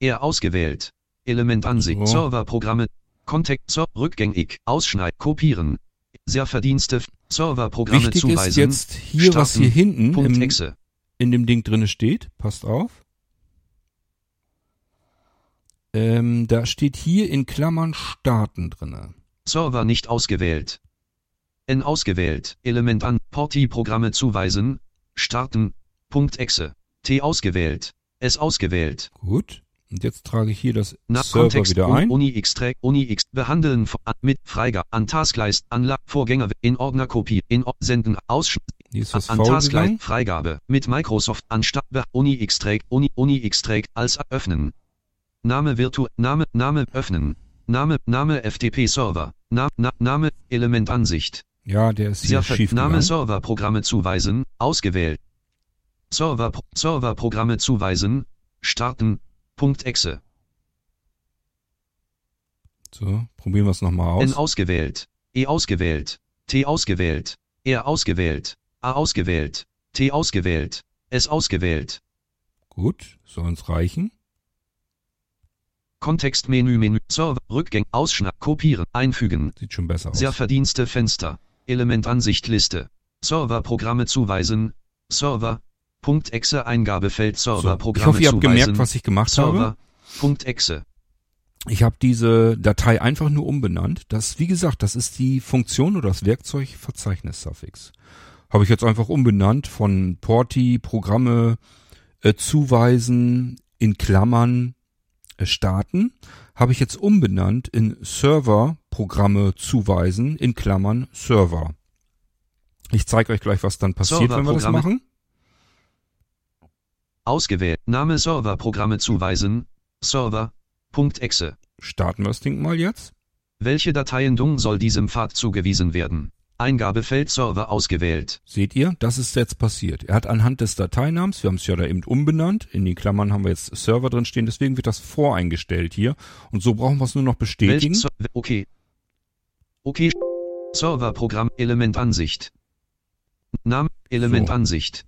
Er ausgewählt. Elementansicht, oh. Serverprogramme, Kontext, rückgängig, Ausschneid, kopieren. Sehr Verdienste, Serverprogramme Wichtig zuweisen. ist jetzt hier, starten, was hier hinten im, in dem Ding drinne steht. Passt auf. Ähm, da steht hier in Klammern starten drinne. Server nicht ausgewählt. N ausgewählt. Element an. Porti-Programme zuweisen. Starten. Punkt Exe. T ausgewählt. S ausgewählt. Gut. Und jetzt trage ich hier das Nach Server Kontext wieder ein. Uni X Uni X behandeln mit Freigabe an Taskleist Anlage Vorgänger in Ordner Kopie in Or senden Ausschnitt an Taskleist Freigabe mit Microsoft anstatt Uni X Uni Uni X als öffnen. Name Virtu Name Name öffnen. Name Name FTP Server. Na, na, Name Element Ansicht. Ja, der ist hier schief Name Serverprogramme zuweisen, ausgewählt. Server, Serverprogramme zuweisen, starten, Punkt Exe. So, probieren wir es nochmal aus. N ausgewählt, E ausgewählt, T ausgewählt, R ausgewählt, A ausgewählt, T ausgewählt, S ausgewählt. Gut, soll uns reichen. Kontextmenü Menü Server Rückgang Ausschnitt kopieren einfügen. Sieht schon besser aus. Sehr Verdienste Fenster Elementansicht Liste. Serverprogramme zuweisen. Server. Punkt Exe Eingabefeld Serverprogramme so, Ich hoffe, ihr habt gemerkt, was ich gemacht Server. habe. Punkt Exe. Ich habe diese Datei einfach nur umbenannt. Das, wie gesagt, das ist die Funktion oder das Werkzeug Verzeichnis-Suffix. Habe ich jetzt einfach umbenannt von Porti, Programme äh, zuweisen, in Klammern äh, starten habe ich jetzt umbenannt in Server-Programme zuweisen, in Klammern Server. Ich zeige euch gleich, was dann passiert, wenn wir das machen. Ausgewählt. Name Serverprogramme zuweisen. Server.exe. Starten wir das Ding mal jetzt. Welche Dateiendung soll diesem Pfad zugewiesen werden? Eingabefeld Server ausgewählt. Seht ihr, das ist jetzt passiert. Er hat anhand des Dateinamens, wir haben es ja da eben umbenannt, in den Klammern haben wir jetzt Server drin stehen, deswegen wird das voreingestellt hier. Und so brauchen wir es nur noch bestätigen. Welch, okay. Okay. Serverprogramm Elementansicht. Name Elementansicht.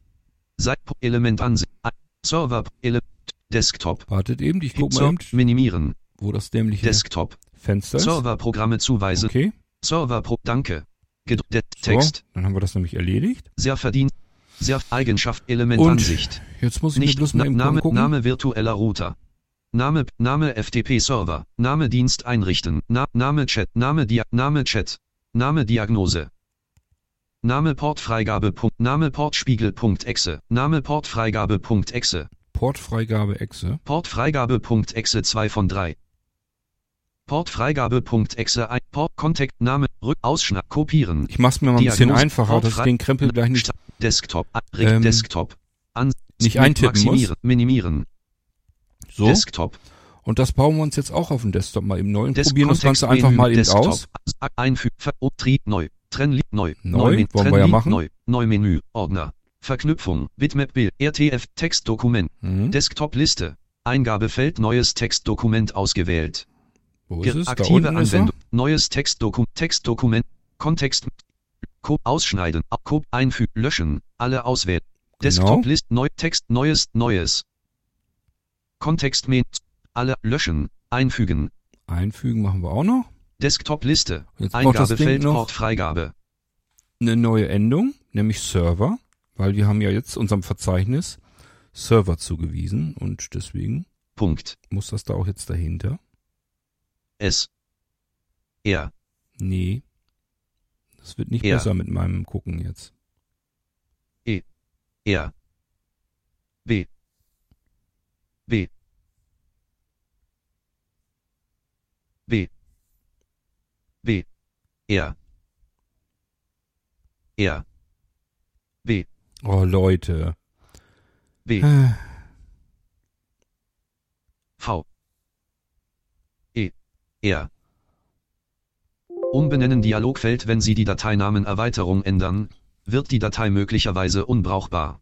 So. Elementansicht. Server Ele Desktop. Wartet eben, ich guck mal eben. Minimieren. Wo das dämliche Desktop. Fenster ist. Serverprogramme zuweisen. Okay. Server Pro Danke. Gedruckt Text. So, dann haben wir das nämlich erledigt. Sehr verdient. Sehr Eigenschaft Elementansicht. Und jetzt muss ich Nicht bloß mal eben Name, gucken. Name virtueller Router. Name, Name FTP Server. Name Dienst einrichten. Na, Name Chat. Name Dia, Name Chat. Name Diagnose. Name Portfreigabe. Name Portspiegel.exe. Name Portfreigabe.exe. Portfreigabe Exe. Portfreigabe.exe 2 von 3. Portfreigabe.exe ein Port Kontakt Name Rück Ausschnitt kopieren. Ich mach's mir mal ein bisschen einfacher, dass ich den Krempel gleich nicht Desktop. Ähm, Desktop. An nicht eintippen muss. maximieren, Minimieren. So. Desktop. Und das bauen wir uns jetzt auch auf dem Desktop mal eben neu und Des probieren das Ganze einfach mal eben Desktop. aus. Einfügen. Trieb neu. Trennli neu. Neu, Men- wollen wir ja machen. Neu. Neu Menü. Ordner. Verknüpfung. Bitmap Bild. RTF Textdokument. Mhm. Desktop Liste. Eingabefeld neues Textdokument ausgewählt. Wo ist es? Da Aktive. Anwendung. Neues Textdokum Textdokument. Kontext. Co ausschneiden. Co einfügen. Löschen. Alle auswählen. Desktop List. Neu Text. Neues. Neues. Kontext. Alle löschen. Einfügen. Einfügen machen wir auch noch. Desktop Liste. Jetzt braucht das Ding Eingabefeld noch Portfreigabe. eine neue Endung, nämlich Server, weil wir haben ja jetzt unserem Verzeichnis Server zugewiesen und deswegen Punkt. muss das da auch jetzt dahinter. S. R. Nee. Das wird nicht Ja. besser mit meinem Gucken jetzt. R. B. B. B. B. R. R. B. Oh Leute. B. Äh, V. E. R. Umbenennen Dialogfeld Wenn Sie die Dateinamen Erweiterung ändern, wird die Datei möglicherweise unbrauchbar.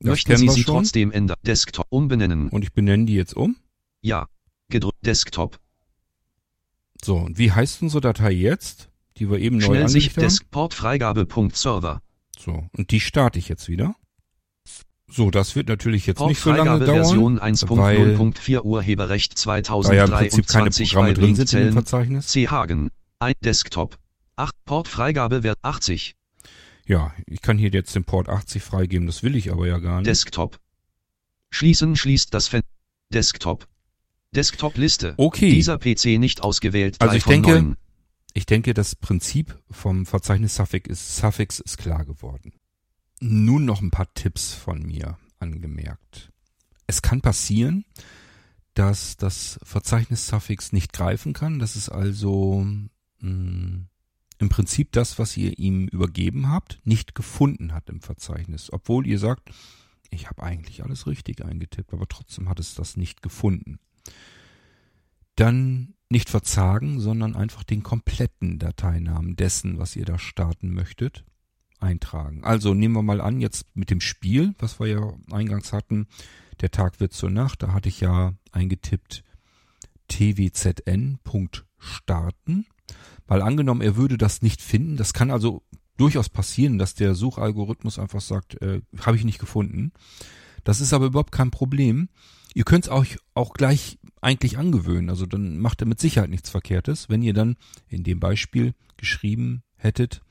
Das Möchten Sie sie schon. trotzdem ändern? Desktop umbenennen. Und ich benenne die jetzt um. Ja. Gedrückt. Desktop. So, und wie heißt unsere Datei jetzt, die wir eben neu Schnell sich angelegt haben? Deskportfreigabe.server. So, und die starte ich jetzt wieder. So, das wird natürlich jetzt nicht so lange dauern, Version weil 1.0.4 Urheberrecht da ja im Prinzip keine 2023 Programme drin sind Linkzellen. Verzeichnis. C. Hagen. Ein Desktop. 8 Portfreigabe Wert 80. Ja, ich kann hier jetzt den Port 80 freigeben, das will ich aber ja gar nicht. Desktop. Schließen schließt das Fenster. Desktop. Desktop-Liste. Okay. Dieser PC nicht ausgewählt. Also ich denke- neun. Ich denke, das Prinzip vom Verzeichnis Suffix ist, Suffix ist klar geworden. Nun noch ein paar Tipps von mir angemerkt. Es kann passieren, dass das Verzeichnis Suffix nicht greifen kann. Das ist also mh, im Prinzip das, was ihr ihm übergeben habt, nicht gefunden hat im Verzeichnis. Obwohl ihr sagt, ich habe eigentlich alles richtig eingetippt, aber trotzdem hat es das nicht gefunden. Dann nicht verzagen, sondern einfach den kompletten Dateinamen dessen, was ihr da starten möchtet, eintragen. Also nehmen wir mal an, jetzt mit dem Spiel, was wir ja eingangs hatten, der Tag wird zur Nacht, da hatte ich ja eingetippt twzn.starten, weil angenommen, er würde das nicht finden, das kann also durchaus passieren, dass der Suchalgorithmus einfach sagt, äh, habe ich nicht gefunden. Das ist aber überhaupt kein Problem. Ihr könnt es euch auch gleich eigentlich angewöhnen. Also dann macht er mit Sicherheit nichts Verkehrtes, wenn ihr dann in dem Beispiel geschrieben hättet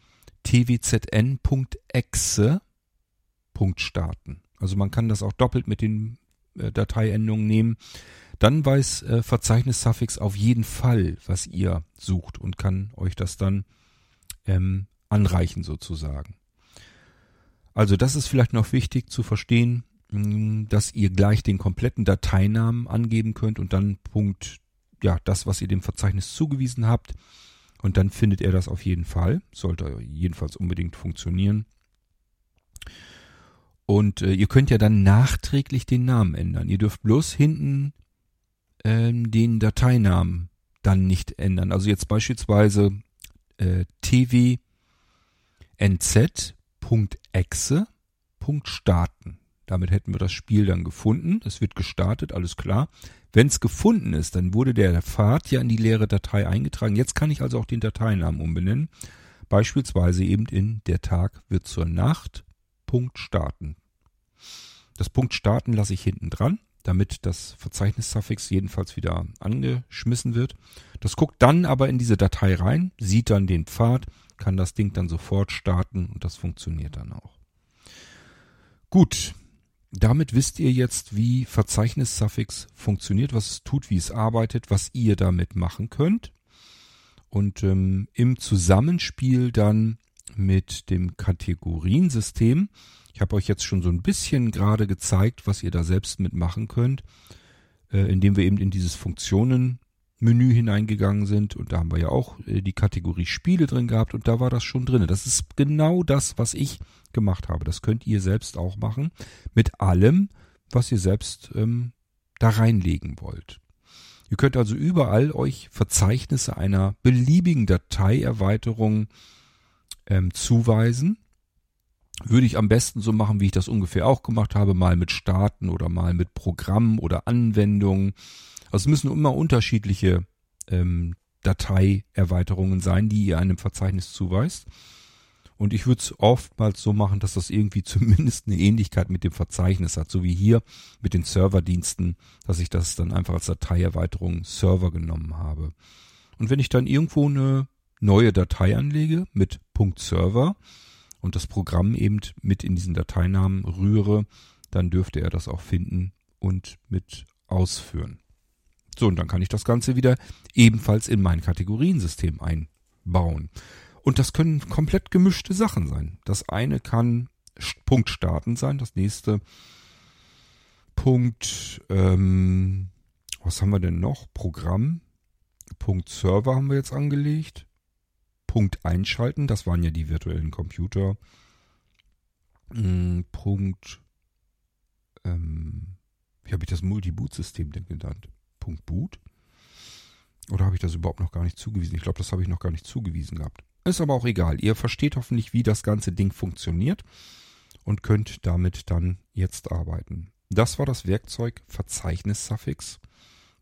twzn.exe Punkt starten. Also man kann das auch doppelt mit den äh, Dateiendungen nehmen. Dann weiß äh, Verzeichnis Suffix auf jeden Fall, was ihr sucht und kann euch das dann ähm, anreichen sozusagen. Also das ist vielleicht noch wichtig zu verstehen, mh, dass ihr gleich den kompletten Dateinamen angeben könnt und dann Punkt, ja, das, was ihr dem Verzeichnis zugewiesen habt. Und dann findet er das auf jeden Fall. Sollte jedenfalls unbedingt funktionieren. Und äh, ihr könnt ja dann nachträglich den Namen ändern. Ihr dürft bloß hinten ähm, den Dateinamen dann nicht ändern. Also jetzt beispielsweise äh, twnz.exe.starten. Damit hätten wir das Spiel dann gefunden. Es wird gestartet, alles klar. Wenn es gefunden ist, dann wurde der Pfad ja in die leere Datei eingetragen. Jetzt kann ich also auch den Dateinamen umbenennen. Beispielsweise eben in der Tag wird zur Nacht. Punkt starten. Das Punkt starten lasse ich hinten dran, damit das Verzeichnissuffix jedenfalls wieder angeschmissen wird. Das guckt dann aber in diese Datei rein, sieht dann den Pfad, kann das Ding dann sofort starten und das funktioniert dann auch. Gut, damit wisst ihr jetzt, wie Verzeichnissuffix funktioniert, was es tut, wie es arbeitet, was ihr damit machen könnt. Und ähm, im Zusammenspiel dann mit dem Kategoriensystem, ich habe euch jetzt schon so ein bisschen gerade gezeigt, was ihr da selbst mitmachen könnt, äh, indem wir eben in dieses Funktionen Menü hineingegangen sind und da haben wir ja auch äh, die Kategorie Spiele drin gehabt und da war das schon drin. Das ist genau das, was ich gemacht habe. Das könnt ihr selbst auch machen mit allem, was ihr selbst ähm, da reinlegen wollt. Ihr könnt also überall euch Verzeichnisse einer beliebigen Dateierweiterung ähm, zuweisen. Würde ich am besten so machen, wie ich das ungefähr auch gemacht habe, mal mit Starten oder mal mit Programmen oder Anwendungen also es müssen immer unterschiedliche ähm, Dateierweiterungen sein, die ihr einem Verzeichnis zuweist. Und ich würde es oftmals so machen, dass das irgendwie zumindest eine Ähnlichkeit mit dem Verzeichnis hat, so wie hier mit den Serverdiensten, dass ich das dann einfach als Dateierweiterung Server genommen habe. Und wenn ich dann irgendwo eine neue Datei anlege mit .server und das Programm eben mit in diesen Dateinamen rühre, dann dürfte er das auch finden und mit ausführen. So, und dann kann ich das Ganze wieder ebenfalls in mein Kategoriensystem einbauen. Und das können komplett gemischte Sachen sein. Das eine kann Punkt starten sein, das nächste Punkt, ähm, was haben wir denn noch? Programm. Punkt Server haben wir jetzt angelegt. Punkt einschalten, das waren ja die virtuellen Computer. Hm, Punkt, ähm, wie habe ich das Multi-Boot-System denn genannt? Boot. Oder habe ich das überhaupt noch gar nicht zugewiesen? Ich glaube, das habe ich noch gar nicht zugewiesen gehabt. Ist aber auch egal. Ihr versteht hoffentlich, wie das ganze Ding funktioniert und könnt damit dann jetzt arbeiten. Das war das Werkzeug Verzeichnis-Suffix.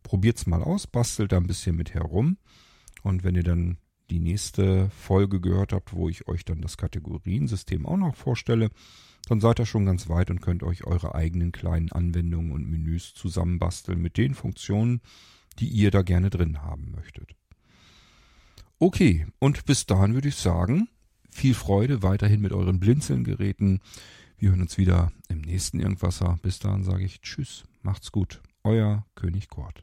Probiert's mal aus, bastelt da ein bisschen mit herum. Und wenn ihr dann die nächste Folge gehört habt, wo ich euch dann das Kategoriensystem auch noch vorstelle, dann seid ihr schon ganz weit und könnt euch eure eigenen kleinen Anwendungen und Menüs zusammenbasteln mit den Funktionen, die ihr da gerne drin haben möchtet. Okay, und bis dahin würde ich sagen, viel Freude weiterhin mit euren Blinzeln-Geräten. Wir hören uns wieder im nächsten Irgendwasser. Bis dahin sage ich Tschüss, macht's gut. Euer König Kort.